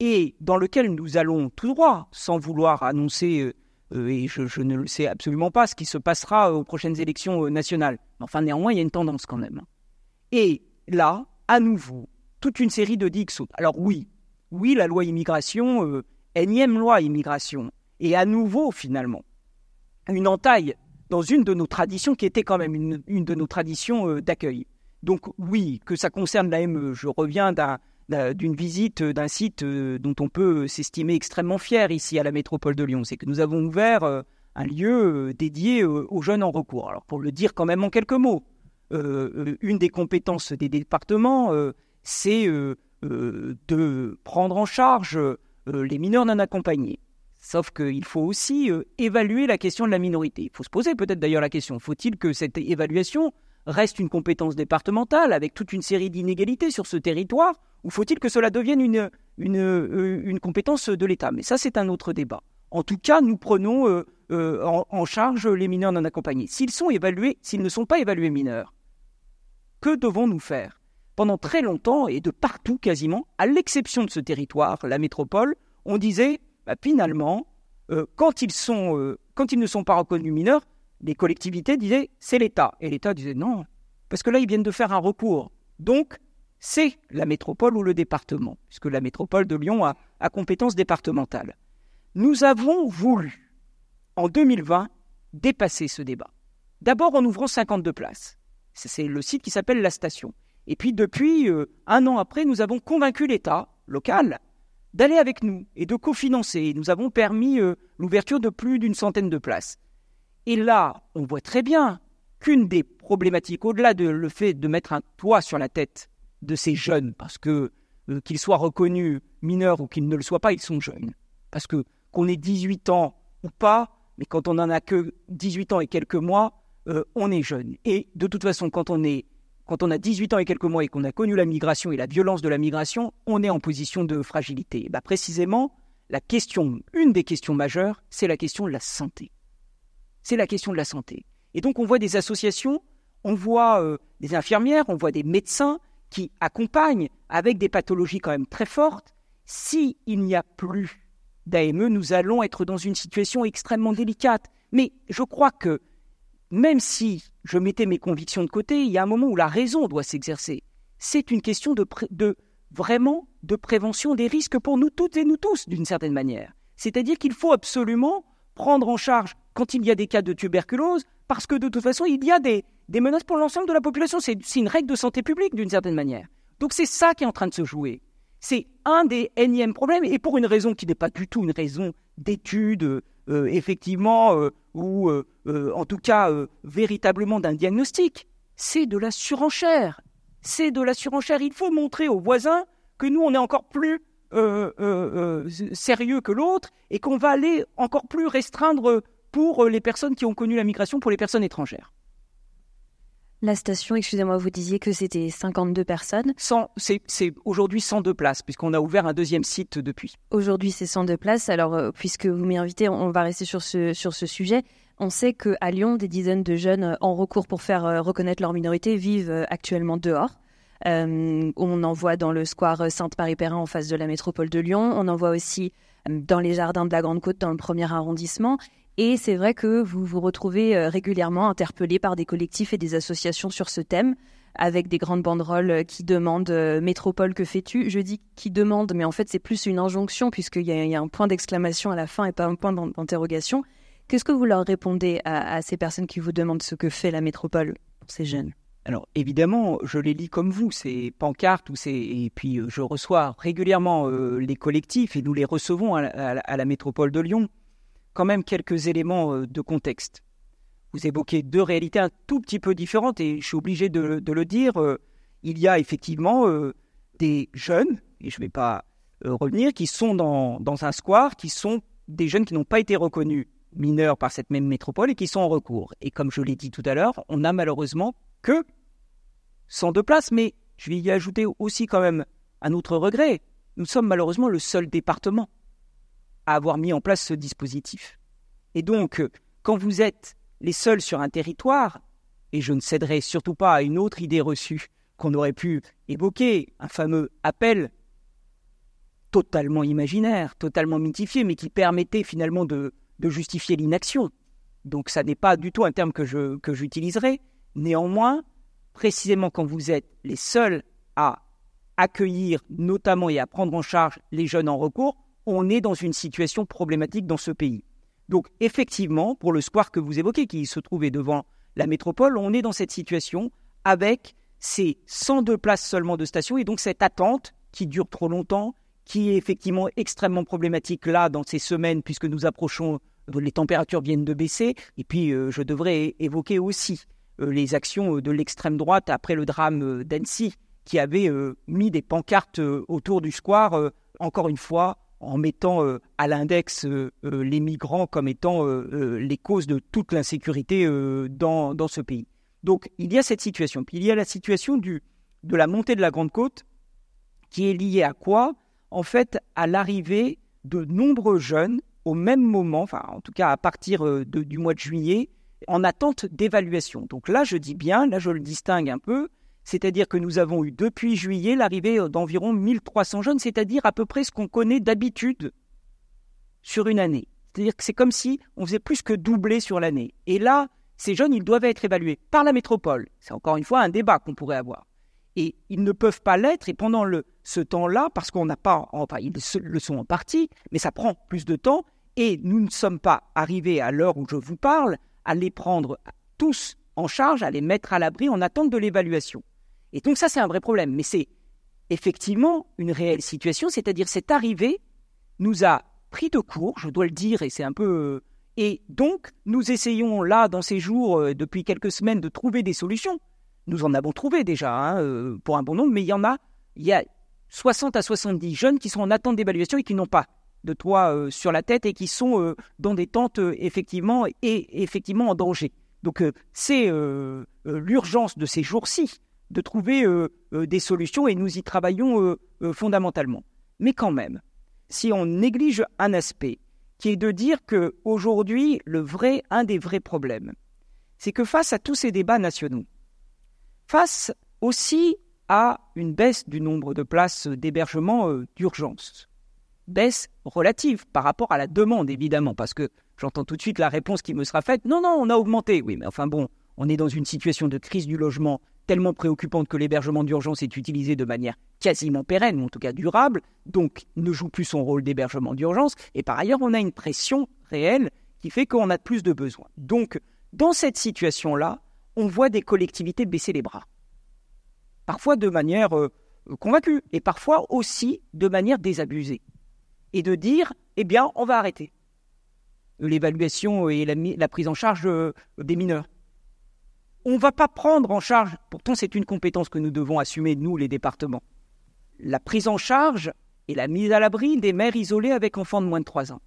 et dans lequel nous allons tout droit, sans vouloir annoncer, euh, euh, et je, ne le sais absolument pas, ce qui se passera aux prochaines élections nationales. Enfin, néanmoins, il y a une tendance quand même. Et là, à nouveau, toute une série de dix. Alors oui, oui, la loi immigration, énième loi immigration, et à nouveau finalement, une entaille dans une de nos traditions qui était quand même une, de nos traditions d'accueil. Donc oui, que ça concerne l'AME, je reviens d'une visite d'un site euh, dont on peut s'estimer extrêmement fier ici à la métropole de Lyon, c'est que nous avons ouvert euh, un lieu dédié aux jeunes en recours. Alors pour le dire quand même en quelques mots, une des compétences des départements, c'est de prendre en charge les mineurs non accompagnés. Sauf qu'il faut aussi euh, évaluer la question de la minorité. Il faut se poser peut-être d'ailleurs la question, faut-il que cette évaluation reste une compétence départementale avec toute une série d'inégalités sur ce territoire, ou faut-il que cela devienne une, euh, compétence de l'État? Mais ça, c'est un autre débat. En tout cas, nous prenons euh, en, en, charge les mineurs non accompagnés. S'ils sont évalués, s'ils ne sont pas évalués mineurs, que devons-nous faire? Pendant très longtemps, et de partout quasiment, à l'exception de ce territoire, la métropole, on disait bah, finalement, euh, euh, quand ils ne sont pas reconnus mineurs, les collectivités disaient c'est l'État. Et l'État disait non, parce que là, ils viennent de faire un recours. Donc, c'est la métropole ou le département, puisque la métropole de Lyon a, compétence départementale. Nous avons voulu, en 2020, dépasser ce débat. D'abord en ouvrant 52 places. C'est le site qui s'appelle La Station. Et puis depuis euh, un an après, nous avons convaincu l'État local d'aller avec nous et de cofinancer. Nous avons permis euh, l'ouverture de plus d'une centaine de places. Et là, on voit très bien qu'une des problématiques, au-delà de le fait de mettre un toit sur la tête de ces jeunes, parce que euh, qu'ils soient reconnus mineurs ou qu'ils ne le soient pas, ils sont jeunes. Parce que qu'on ait 18 ans ou pas, mais quand on n'en a que 18 ans et quelques mois, euh, on est jeune. Et de toute façon, quand on est quand on a 18 ans et quelques mois et qu'on a connu la migration et la violence de la migration, on est en position de fragilité. Bah, précisément, la question, une des questions majeures, c'est la question de la santé. C'est la question de la santé. Et donc on voit des associations, on voit euh, des infirmières, on voit des médecins qui accompagnent avec des pathologies quand même très fortes. S'il n'y a plus d'AME, nous allons être dans une situation extrêmement délicate. Mais je crois que même si je mettais mes convictions de côté, il y a un moment où la raison doit s'exercer. C'est une question de, de, vraiment de prévention des risques pour nous toutes et nous tous, d'une certaine manière. C'est-à-dire qu'il faut absolument prendre en charge quand il y a des cas de tuberculose, parce que de toute façon, il y a des, menaces pour l'ensemble de la population. C'est une règle de santé publique, d'une certaine manière. Donc c'est ça qui est en train de se jouer. C'est un des énièmes problèmes, et pour une raison qui n'est pas du tout une raison d'étude, euh, effectivement, euh, ou euh, en tout cas véritablement d'un diagnostic. C'est de la surenchère. C'est de la surenchère. Il faut montrer aux voisins que nous, on est encore plus sérieux que l'autre et qu'on va aller encore plus restreindre pour les personnes qui ont connu la migration, pour les personnes étrangères. La station, excusez-moi, vous disiez que c'était 52 personnes. C'est aujourd'hui 102 places, puisqu'on a ouvert un deuxième site depuis. Aujourd'hui, c'est 102 places. Alors, euh, puisque vous m'y invitez, on va rester sur ce, sur ce sujet. On sait qu'à Lyon, des dizaines de jeunes euh, en recours pour faire euh, reconnaître leur minorité vivent actuellement dehors. On en voit dans le square Sainte-Marie-Perrin en face de la métropole de Lyon. On en voit aussi dans les jardins de la Grande Côte dans le premier arrondissement. Et c'est vrai que vous vous retrouvez euh, régulièrement interpellé par des collectifs et des associations sur ce thème, avec des grandes banderoles euh, qui demandent euh, Métropole, que fais-tu? Je dis qui demande, mais en fait c'est plus une injonction, puisqu'il y, a un point d'exclamation à la fin et pas un point d'interrogation. Qu'est-ce que vous leur répondez à, ces personnes qui vous demandent ce que fait la métropole pour ces jeunes? Alors évidemment, je les lis comme vous, ces pancartes ou ces et puis je reçois régulièrement les collectifs et nous les recevons à la métropole de Lyon quand même quelques éléments euh, de contexte. Vous évoquez deux réalités un tout petit peu différentes et je suis obligé de, le dire. Euh, il y a effectivement euh, des jeunes, et je ne vais pas revenir, qui sont dans, dans, un square, qui sont des jeunes qui n'ont pas été reconnus mineurs par cette même métropole et qui sont en recours. Et comme je l'ai dit tout à l'heure, on n'a malheureusement que 102 places, mais je vais y ajouter aussi quand même un autre regret. Nous sommes malheureusement le seul département à avoir mis en place ce dispositif. Et donc, euh, quand vous êtes les seuls sur un territoire, et je ne céderai surtout pas à une autre idée reçue qu'on aurait pu évoquer, un fameux appel totalement imaginaire, totalement mythifié, mais qui permettait finalement de, justifier l'inaction. Donc ça n'est pas du tout un terme que, j'utiliserai. Néanmoins, précisément quand vous êtes les seuls à accueillir notamment et à prendre en charge les jeunes en recours, on est dans une situation problématique dans ce pays. Donc effectivement, pour le square que vous évoquez, qui se trouvait devant la métropole, on est dans cette situation avec ces 102 places seulement de station et donc cette attente qui dure trop longtemps, qui est effectivement extrêmement problématique là dans ces semaines puisque nous approchons, les températures viennent de baisser et puis euh, je devrais évoquer aussi les actions de l'extrême droite après le drame d'Annecy qui avait euh, mis des pancartes autour du square, encore une fois, en mettant à l'index les migrants comme étant les causes de toute l'insécurité dans, ce pays. Donc il y a cette situation. Puis il y a la situation de la montée de la Grande Côte qui est liée à quoi? En fait, à l'arrivée de nombreux jeunes au même moment, en tout cas à partir euh, du mois de juillet, en attente d'évaluation. Donc là, je dis bien, là je le distingue un peu, c'est-à-dire que nous avons eu depuis juillet l'arrivée euh, d'environ 1300 jeunes, c'est-à-dire à peu près ce qu'on connaît d'habitude sur une année. C'est-à-dire que c'est comme si on faisait plus que doubler sur l'année. Et là, ces jeunes, ils doivent être évalués par la métropole. C'est encore une fois un débat qu'on pourrait avoir. Et ils ne peuvent pas l'être, et pendant le, ce temps-là, parce qu'on n'a pas, enfin, ils le sont en partie, mais ça prend plus de temps, et nous ne sommes pas arrivés à l'heure où je vous parle à les prendre tous en charge, à les mettre à l'abri en attente de l'évaluation. Et donc ça, c'est un vrai problème, mais c'est effectivement une réelle situation, c'est-à-dire cette arrivée nous a pris de court, je dois le dire, et c'est un peu et donc, nous essayons là, dans ces jours, euh, depuis quelques semaines, de trouver des solutions. Nous en avons trouvé déjà, hein, euh, pour un bon nombre, mais il y en a, il y a 60 à 70 jeunes qui sont en attente d'évaluation et qui n'ont pas de toit euh, sur la tête et qui sont dans des tentes effectivement et effectivement en danger. Donc c'est l'urgence de ces jours-ci de trouver des solutions et nous y travaillons fondamentalement. Mais quand même, si on néglige un aspect, qui est de dire que aujourd'hui, le vrai, un des vrais problèmes, c'est que face à tous ces débats nationaux, face aussi à une baisse du nombre de places d'hébergement euh, d'urgence, baisse relative par rapport à la demande évidemment, parce que j'entends tout de suite la réponse qui me sera faite, non, non, on a augmenté, oui, mais enfin bon, on est dans une situation de crise du logement tellement préoccupante que l'hébergement d'urgence est utilisé de manière quasiment pérenne, ou en tout cas durable, donc ne joue plus son rôle d'hébergement d'urgence, et par ailleurs on a une pression réelle qui fait qu'on a plus de besoins. Donc dans cette situation-là, on voit des collectivités baisser les bras, parfois de manière euh, convaincue, et parfois aussi de manière désabusée, et de dire, eh bien, on va arrêter l'évaluation et la, prise en charge euh, des mineurs on ne va pas prendre en charge, pourtant c'est une compétence que nous devons assumer, nous, les départements, la prise en charge et la mise à l'abri des mères isolées avec enfants de moins de 3 ans.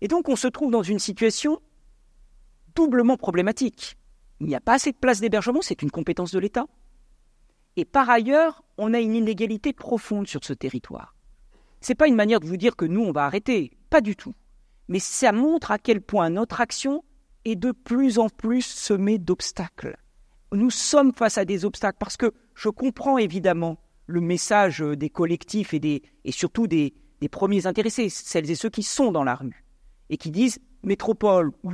Et donc on se trouve dans une situation doublement problématique. Il n'y a pas assez de places d'hébergement, c'est une compétence de l'État. Et par ailleurs, on a une inégalité profonde sur ce territoire. Ce n'est pas une manière de vous dire que nous, on va arrêter, pas du tout. Mais ça montre à quel point notre action est de plus en plus semée d'obstacles nous sommes face à des obstacles parce que je comprends évidemment le message des collectifs et, des, et surtout des, premiers intéressés, celles et ceux qui sont dans la rue et qui disent métropole ou,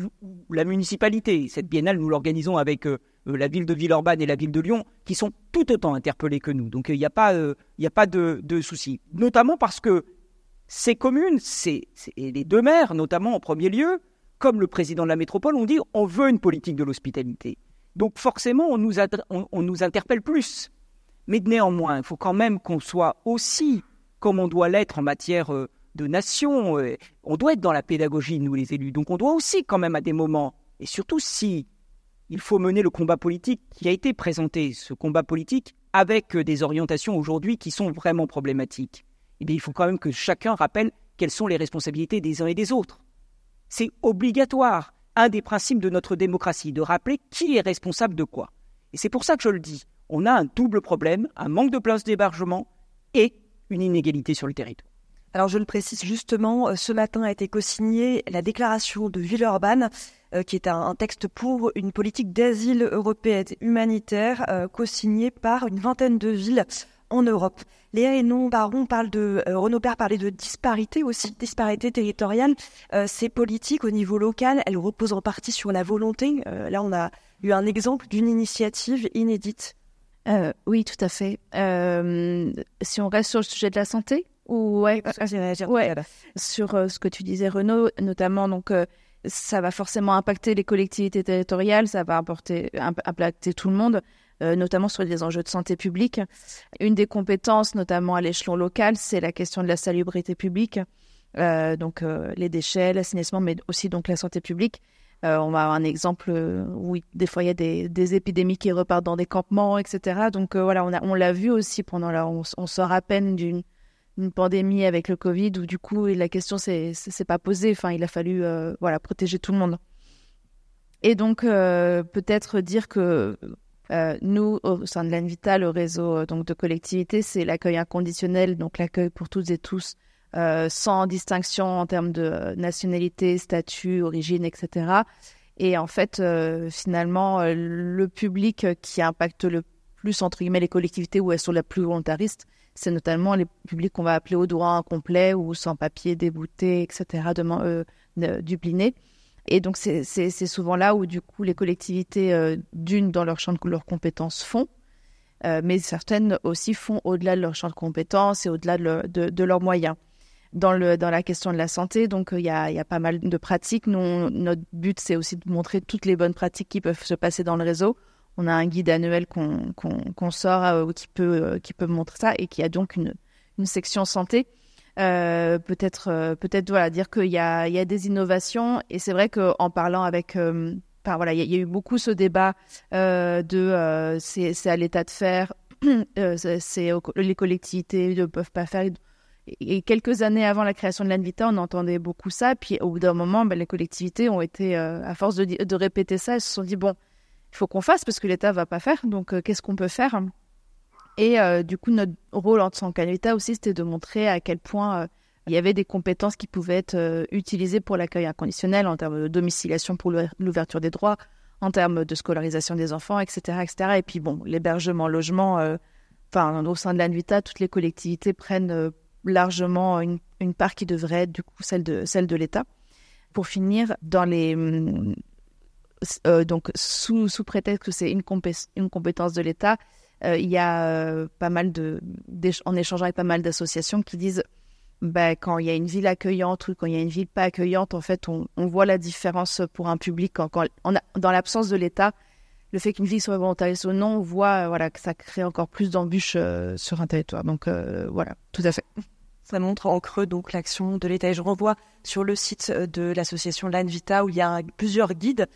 la municipalité, cette biennale nous l'organisons avec euh, la ville de Villeurbanne et la ville de Lyon, qui sont tout autant interpellés que nous. Donc il n'y a pas, euh, a pas de, souci. Notamment parce que ces communes, c'est les deux maires, notamment en premier lieu, comme le président de la métropole, ont dit on veut une politique de l'hospitalité. Donc forcément, on nous, on, nous interpelle plus. Mais néanmoins, il faut quand même qu'on soit aussi, comme on doit l'être en matière euh, de nation, euh, on doit être dans la pédagogie, nous les élus. Donc on doit aussi quand même à des moments, et surtout si il faut mener le combat politique qui a été présenté, ce combat politique, avec euh, des orientations aujourd'hui qui sont vraiment problématiques, eh il faut quand même que chacun rappelle quelles sont les responsabilités des uns et des autres. C'est obligatoire un des principes de notre démocratie, de rappeler qui est responsable de quoi. Et c'est pour ça que je le dis, on a un double problème, un manque de places d'hébergement et une inégalité sur le territoire. Alors je le précise justement, euh, ce matin a été co-signée la déclaration de Villeurbanne, euh, qui est un, texte pour une politique d'asile européenne humanitaire, euh, co-signée par une vingtaine de villes en Europe. Léa non Baron parle de, Renaud Père parlait de disparité aussi, disparité territoriale. Ces politiques au niveau local, elles reposent en partie sur la volonté. Là, on a eu un exemple d'une initiative inédite. Oui, tout à fait. si on reste sur le sujet de la santé, ou ouais, ouais, sur ce que tu disais, Renaud, notamment donc ça va forcément impacter les collectivités territoriales, ça va impacter, impacter tout le monde, euh, notamment sur les enjeux de santé publique. Une des compétences, notamment à l'échelon local, c'est la question de la salubrité publique, euh, donc euh, les déchets, l'assainissement, mais aussi donc la santé publique. on va avoir un exemple où des fois il y a des, épidémies qui repartent dans des campements, etc. Donc voilà, on, on l'a vu aussi pendant la, on, on sort à peine d'une une pandémie avec le Covid où du coup la question s'est pas posée. Enfin, il a fallu euh, voilà protéger tout le monde. Et donc euh, peut-être dire que euh, nous au sein de l'Envita, le réseau donc de collectivités, c'est l'accueil inconditionnel, donc l'accueil pour toutes et tous, sans distinction en termes de nationalité, statut, origine, etc. Et en fait, finalement, le public qui impacte le plus entre guillemets les collectivités où elles sont la plus volontaristes, c'est notamment les publics qu'on va appeler au droit incomplet ou sans papier, débouté, etc., de, euh, dublinés. Et donc, c'est souvent là où, du coup, les collectivités, euh, d'une, dans leur champ de leurs compétences, font, euh, mais certaines aussi font au-delà de leur champ de compétences et au-delà de, leurs moyens. Dans, la question de la santé, donc il y, a, pas mal de pratiques. Notre but, c'est aussi de montrer toutes les bonnes pratiques qui peuvent se passer dans le réseau on a un guide annuel qu'on sort euh, qui, peut, euh, qui peut montrer ça et qui a donc une, une section santé. Euh, peut-être peut-être voilà dire qu'il y a, il y a des innovations et c'est vrai qu'en parlant avec enfin, voilà il y, a eu beaucoup ce débat de c'est à l'état de faire c'est les collectivités ne peuvent pas faire et quelques années avant la création de l'Anvita, on entendait beaucoup ça. Puis au bout d'un moment, ben, les collectivités ont été, à force de, de, répéter ça, elles se sont dit bon, faut qu'on fasse parce que l'État va pas faire. Donc, euh, qu'est-ce qu'on peut faire? Et euh, du coup, notre rôle en tant qu'État aussi, c'était de montrer à quel point euh, il y avait des compétences qui pouvaient être utilisées pour l'accueil inconditionnel en termes de domiciliation pour l'ouverture des droits, en termes de scolarisation des enfants, etc., etc. Et puis bon, l'hébergement, logement. Enfin, au sein de l'ANVITA, toutes les collectivités prennent largement une, une, part qui devrait être du coup celle de celle de l'État. Pour finir, dans les hum, euh, donc sous, prétexte que c'est une, compétence de l'État, euh, il y a euh, pas mal de, en échangeant avec pas mal d'associations qui disent bah, quand il y a une ville accueillante ou quand il y a une ville pas accueillante, en fait, on, on voit la différence pour un public. Quand, on dans l'absence de l'État, le fait qu'une ville soit volontariste ou non, on voit voilà, que ça crée encore plus d'embûches sur un territoire. Donc voilà, tout à fait. Ça montre en creux donc l'action de l'État. Et je renvoie sur le site de l'association L'Anvita où il y a plusieurs guides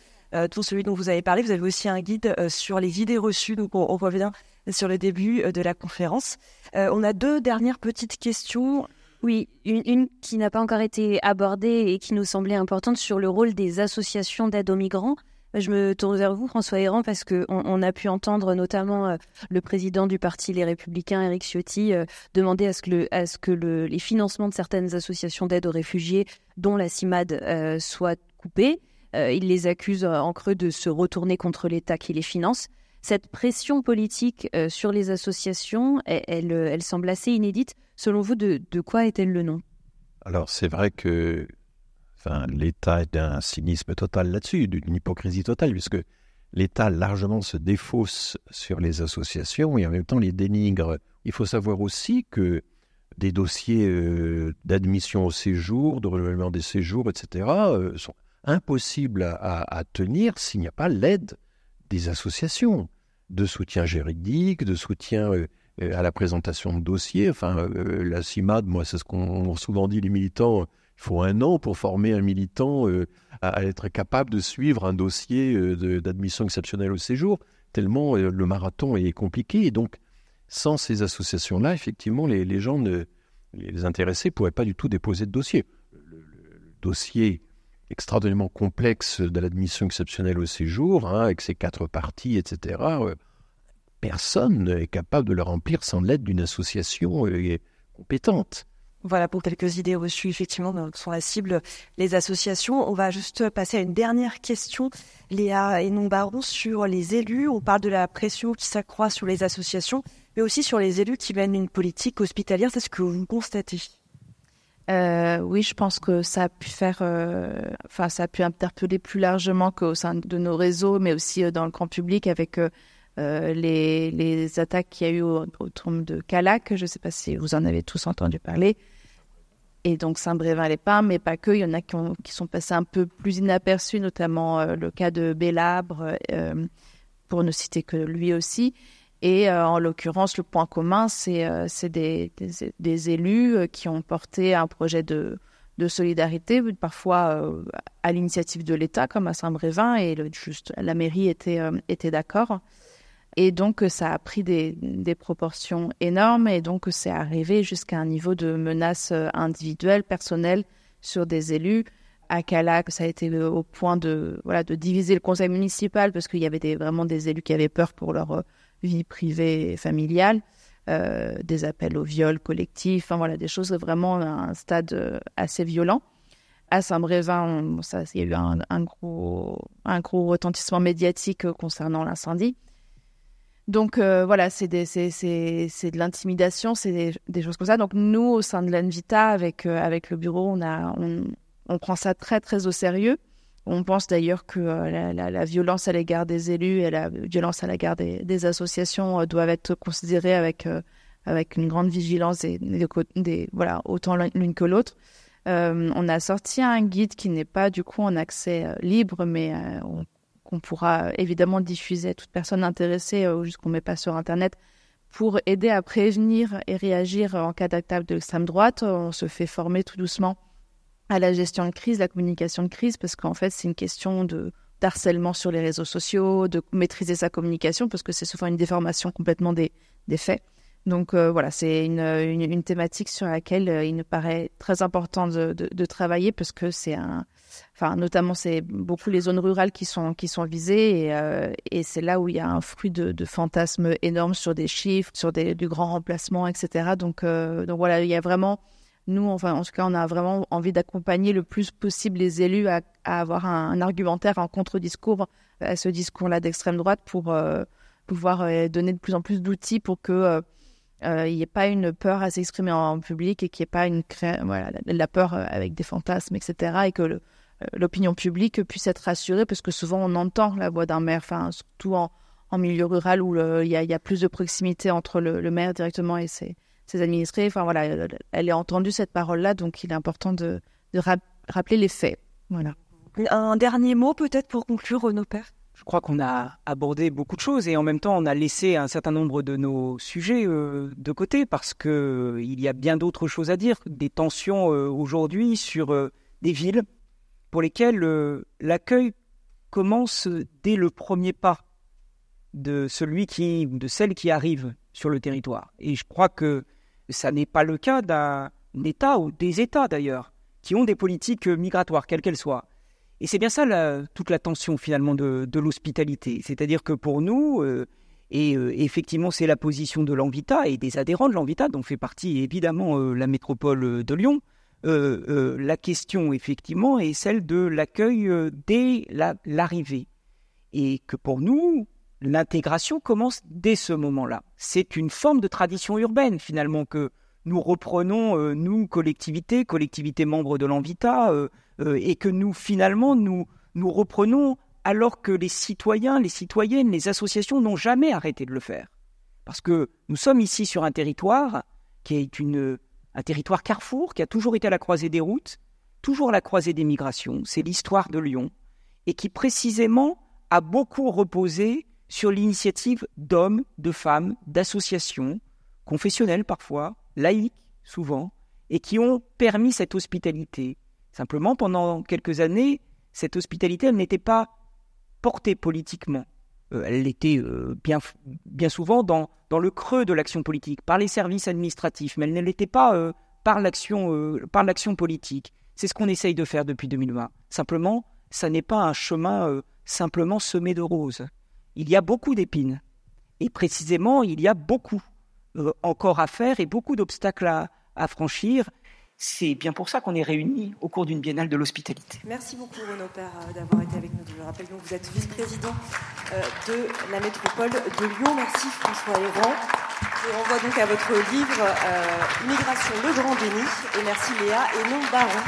tout celui dont vous avez parlé. Vous avez aussi un guide euh, sur les idées reçues, donc on, revient sur le début euh, de la conférence. on a deux dernières petites questions. Oui, une, qui n'a pas encore été abordée et qui nous semblait importante sur le rôle des associations d'aide aux migrants. Je me tourne vers vous, François Héran, parce qu'on on a pu entendre notamment le président du parti Les Républicains, Éric Ciotti, demander à ce que, les financements de certaines associations d'aide aux réfugiés, dont la CIMAD, soient coupés. Euh, il les accuse euh, en creux de se retourner contre l'État qui les finance. Cette pression politique euh, sur les associations, elle, semble assez inédite. Selon vous, de, quoi est-elle le nom? Alors, c'est vrai que l'État est d'un cynisme total là-dessus, d'une hypocrisie totale, puisque l'État largement se défausse sur les associations et en même temps les dénigre. Il faut savoir aussi que des dossiers d'admission au séjour, de renouvellement des séjours, etc., sont impossible à, tenir s'il n'y a pas l'aide des associations de soutien juridique, de soutien euh, euh, à la présentation de dossiers. Enfin, euh, la CIMAD, moi, c'est ce qu'ont souvent dit les militants. Il faut un an pour former un militant à, être capable de suivre un dossier d'admission exceptionnelle au séjour, tellement le marathon est compliqué. Et donc, sans ces associations-là, effectivement, les, gens, les intéressés, ne pourraient pas du tout déposer de dossier. le dossier extraordinairement complexe de l'admission exceptionnelle au séjour, hein, avec ses quatre parties, etc., euh, personne n'est capable de le remplir sans l'aide d'une association euh, compétente. Voilà pour quelques idées reçues, effectivement, sont la cible les associations. On va juste passer à une dernière question, Léa et Baron, sur les élus. On parle de la pression qui s'accroît sur les associations, mais aussi sur les élus qui mènent une politique hospitalière. C'est ce que vous constatez euh, oui, je pense que ça a pu faire, euh, enfin, ça a pu interpeller plus largement qu'au sein de nos réseaux, mais aussi euh, dans le grand public avec les, attaques qu'il y a eu au, au de Calac. Je ne sais pas si vous en avez tous entendu parler. Et donc Saint-Brévin-les-Pins, mais pas que. Il y en a qui, qui, sont passés un peu plus inaperçus, notamment le cas de Bélabre, pour ne citer que lui aussi. Et euh, en l'occurrence, le point commun, c'est euh, des, élus euh, qui ont porté un projet de, de solidarité, parfois à l'initiative de l'État, comme à Saint-Brévin, et juste, la mairie était, était d'accord. Et donc, ça a pris des, des, proportions énormes, et donc c'est arrivé jusqu'à un niveau de menace individuelle, personnelle, sur des élus. À Calac, ça a été au point de, voilà, de diviser le conseil municipal, parce qu'il y avait vraiment des élus qui avaient peur pour leur vie privée et familiale, euh, des appels au viol collectif, enfin voilà, des choses vraiment à un stade euh, assez violent. À Saint-Brévin, il y a eu un, gros, un gros retentissement médiatique euh, concernant l'incendie. Donc voilà, c'est de l'intimidation, c'est des, choses comme ça. Donc nous, au sein de l'Anvita, avec, avec le bureau, on, a, on, on, prend ça très très au sérieux. On pense d'ailleurs que euh, la, violence à l'égard des élus et la violence à l'égard des, associations euh, doivent être considérées avec, euh, une grande vigilance des, des, autant l'une que l'autre. on a sorti un guide qui n'est pas du coup en accès libre, mais qu'on pourra évidemment diffuser à toute personne intéressée, jusqu'on ne met pas sur Internet, pour aider à prévenir et réagir en cas d'attaque de l'extrême droite. On se fait former tout doucement à la gestion de crise, la communication de crise, parce qu'en fait, c'est une question de d'harcèlement sur les réseaux sociaux, de maîtriser sa communication, parce que c'est souvent une déformation complètement des, faits. Donc euh, voilà, c'est une, une, thématique sur laquelle euh, il nous paraît très important de, de, travailler, parce que c'est un... Enfin, notamment, c'est beaucoup les zones rurales qui sont, qui sont visées, et, euh, et c'est là où il y a un fruit de, de fantasmes énormes sur des chiffres, sur des, du grand remplacement, etc. Donc, donc voilà, il y a vraiment nous, enfin, en tout cas, on a vraiment envie d'accompagner le plus possible les élus à, avoir un, argumentaire, un contre-discours à ce discours-là d'extrême droite pour euh, pouvoir euh, donner de plus en plus d'outils pour que euh, n'y ait pas une peur à s'exprimer en, public et qu'il n'y ait pas une voilà, la, peur avec des fantasmes, etc. Et que l'opinion publique puisse être rassurée parce que souvent on entend la voix d'un maire, enfin, surtout en, milieu rural où il y, a plus de proximité entre le, le maire directement et ses ses administrés. Enfin voilà, elle a entendu cette parole-là, donc il est important de, rappeler les faits. Voilà. Un dernier mot peut-être pour conclure, Renaud Père? Je crois qu'on a abordé beaucoup de choses et en même temps on a laissé un certain nombre de nos sujets euh, de côté parce que euh, il y a bien d'autres choses à dire, des tensions euh, aujourd'hui sur des villes pour lesquelles l'accueil commence dès le premier pas de celui qui ou de celle qui arrive sur le territoire. Et je crois que ça n'est pas le cas d'un État ou des États d'ailleurs, qui ont des politiques migratoires, quelles qu'elles soient. Et c'est bien ça toute la tension finalement de, l'hospitalité. C'est-à-dire que pour nous, euh, et euh, effectivement c'est la position de l'Envita et des adhérents de l'Envita, dont fait partie évidemment euh, la métropole de Lyon, la question effectivement est celle de l'accueil dès l'arrivée. et que pour nous, l'intégration commence dès ce moment-là. C'est une forme de tradition urbaine finalement que nous reprenons, euh, nous, collectivités, collectivités membres de l'Envita, euh, euh, et que nous, finalement, nous, reprenons alors que les citoyens, les citoyennes, les associations n'ont jamais arrêté de le faire. Parce que nous sommes ici sur un territoire qui est une, un territoire carrefour, qui a toujours été à la croisée des routes, toujours à la croisée des migrations, c'est l'histoire de Lyon, et qui précisément a beaucoup reposé sur l'initiative d'hommes, de femmes, d'associations, confessionnelles parfois, laïques souvent, et qui ont permis cette hospitalité. Simplement, pendant quelques années, cette hospitalité, elle n'était pas portée politiquement. Euh, elle était euh, bien, souvent dans, le creux de l'action politique, par les services administratifs, mais elle ne l'était pas euh, par l'action politique. C'est ce qu'on essaye de faire depuis 2020. Simplement, ça n'est pas un chemin simplement semé de roses il y a beaucoup d'épines. Et précisément, il y a beaucoup euh, encore à faire et beaucoup d'obstacles à, franchir. C'est bien pour ça qu'on est réunis au cours d'une biennale de l'hospitalité. Merci beaucoup Renaud Père euh, d'avoir été avec nous. Je rappelle donc vous êtes vice-président euh, de la métropole de Lyon. Merci François Héran. Je renvoie donc à votre livre Immigration, le grand déni. Et merci Léa et non Baron,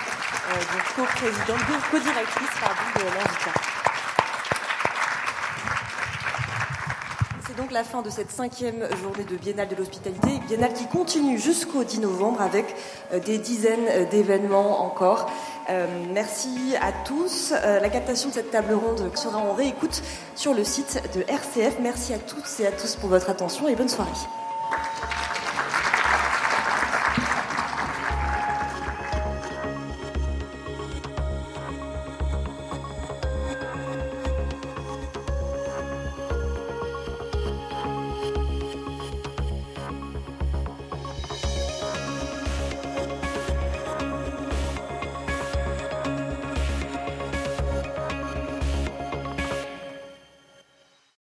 co-présidente, co-directrice de l'handicap. Donc la fin de cette cinquième journée de Biennale de l'hospitalité, Biennale qui continue jusqu'au 10 novembre avec euh, des dizaines euh, d'événements encore. Euh, merci à tous. la captation de cette table ronde sera en réécoute sur le site de RCF. Merci à toutes et à tous pour votre attention et bonne soirée.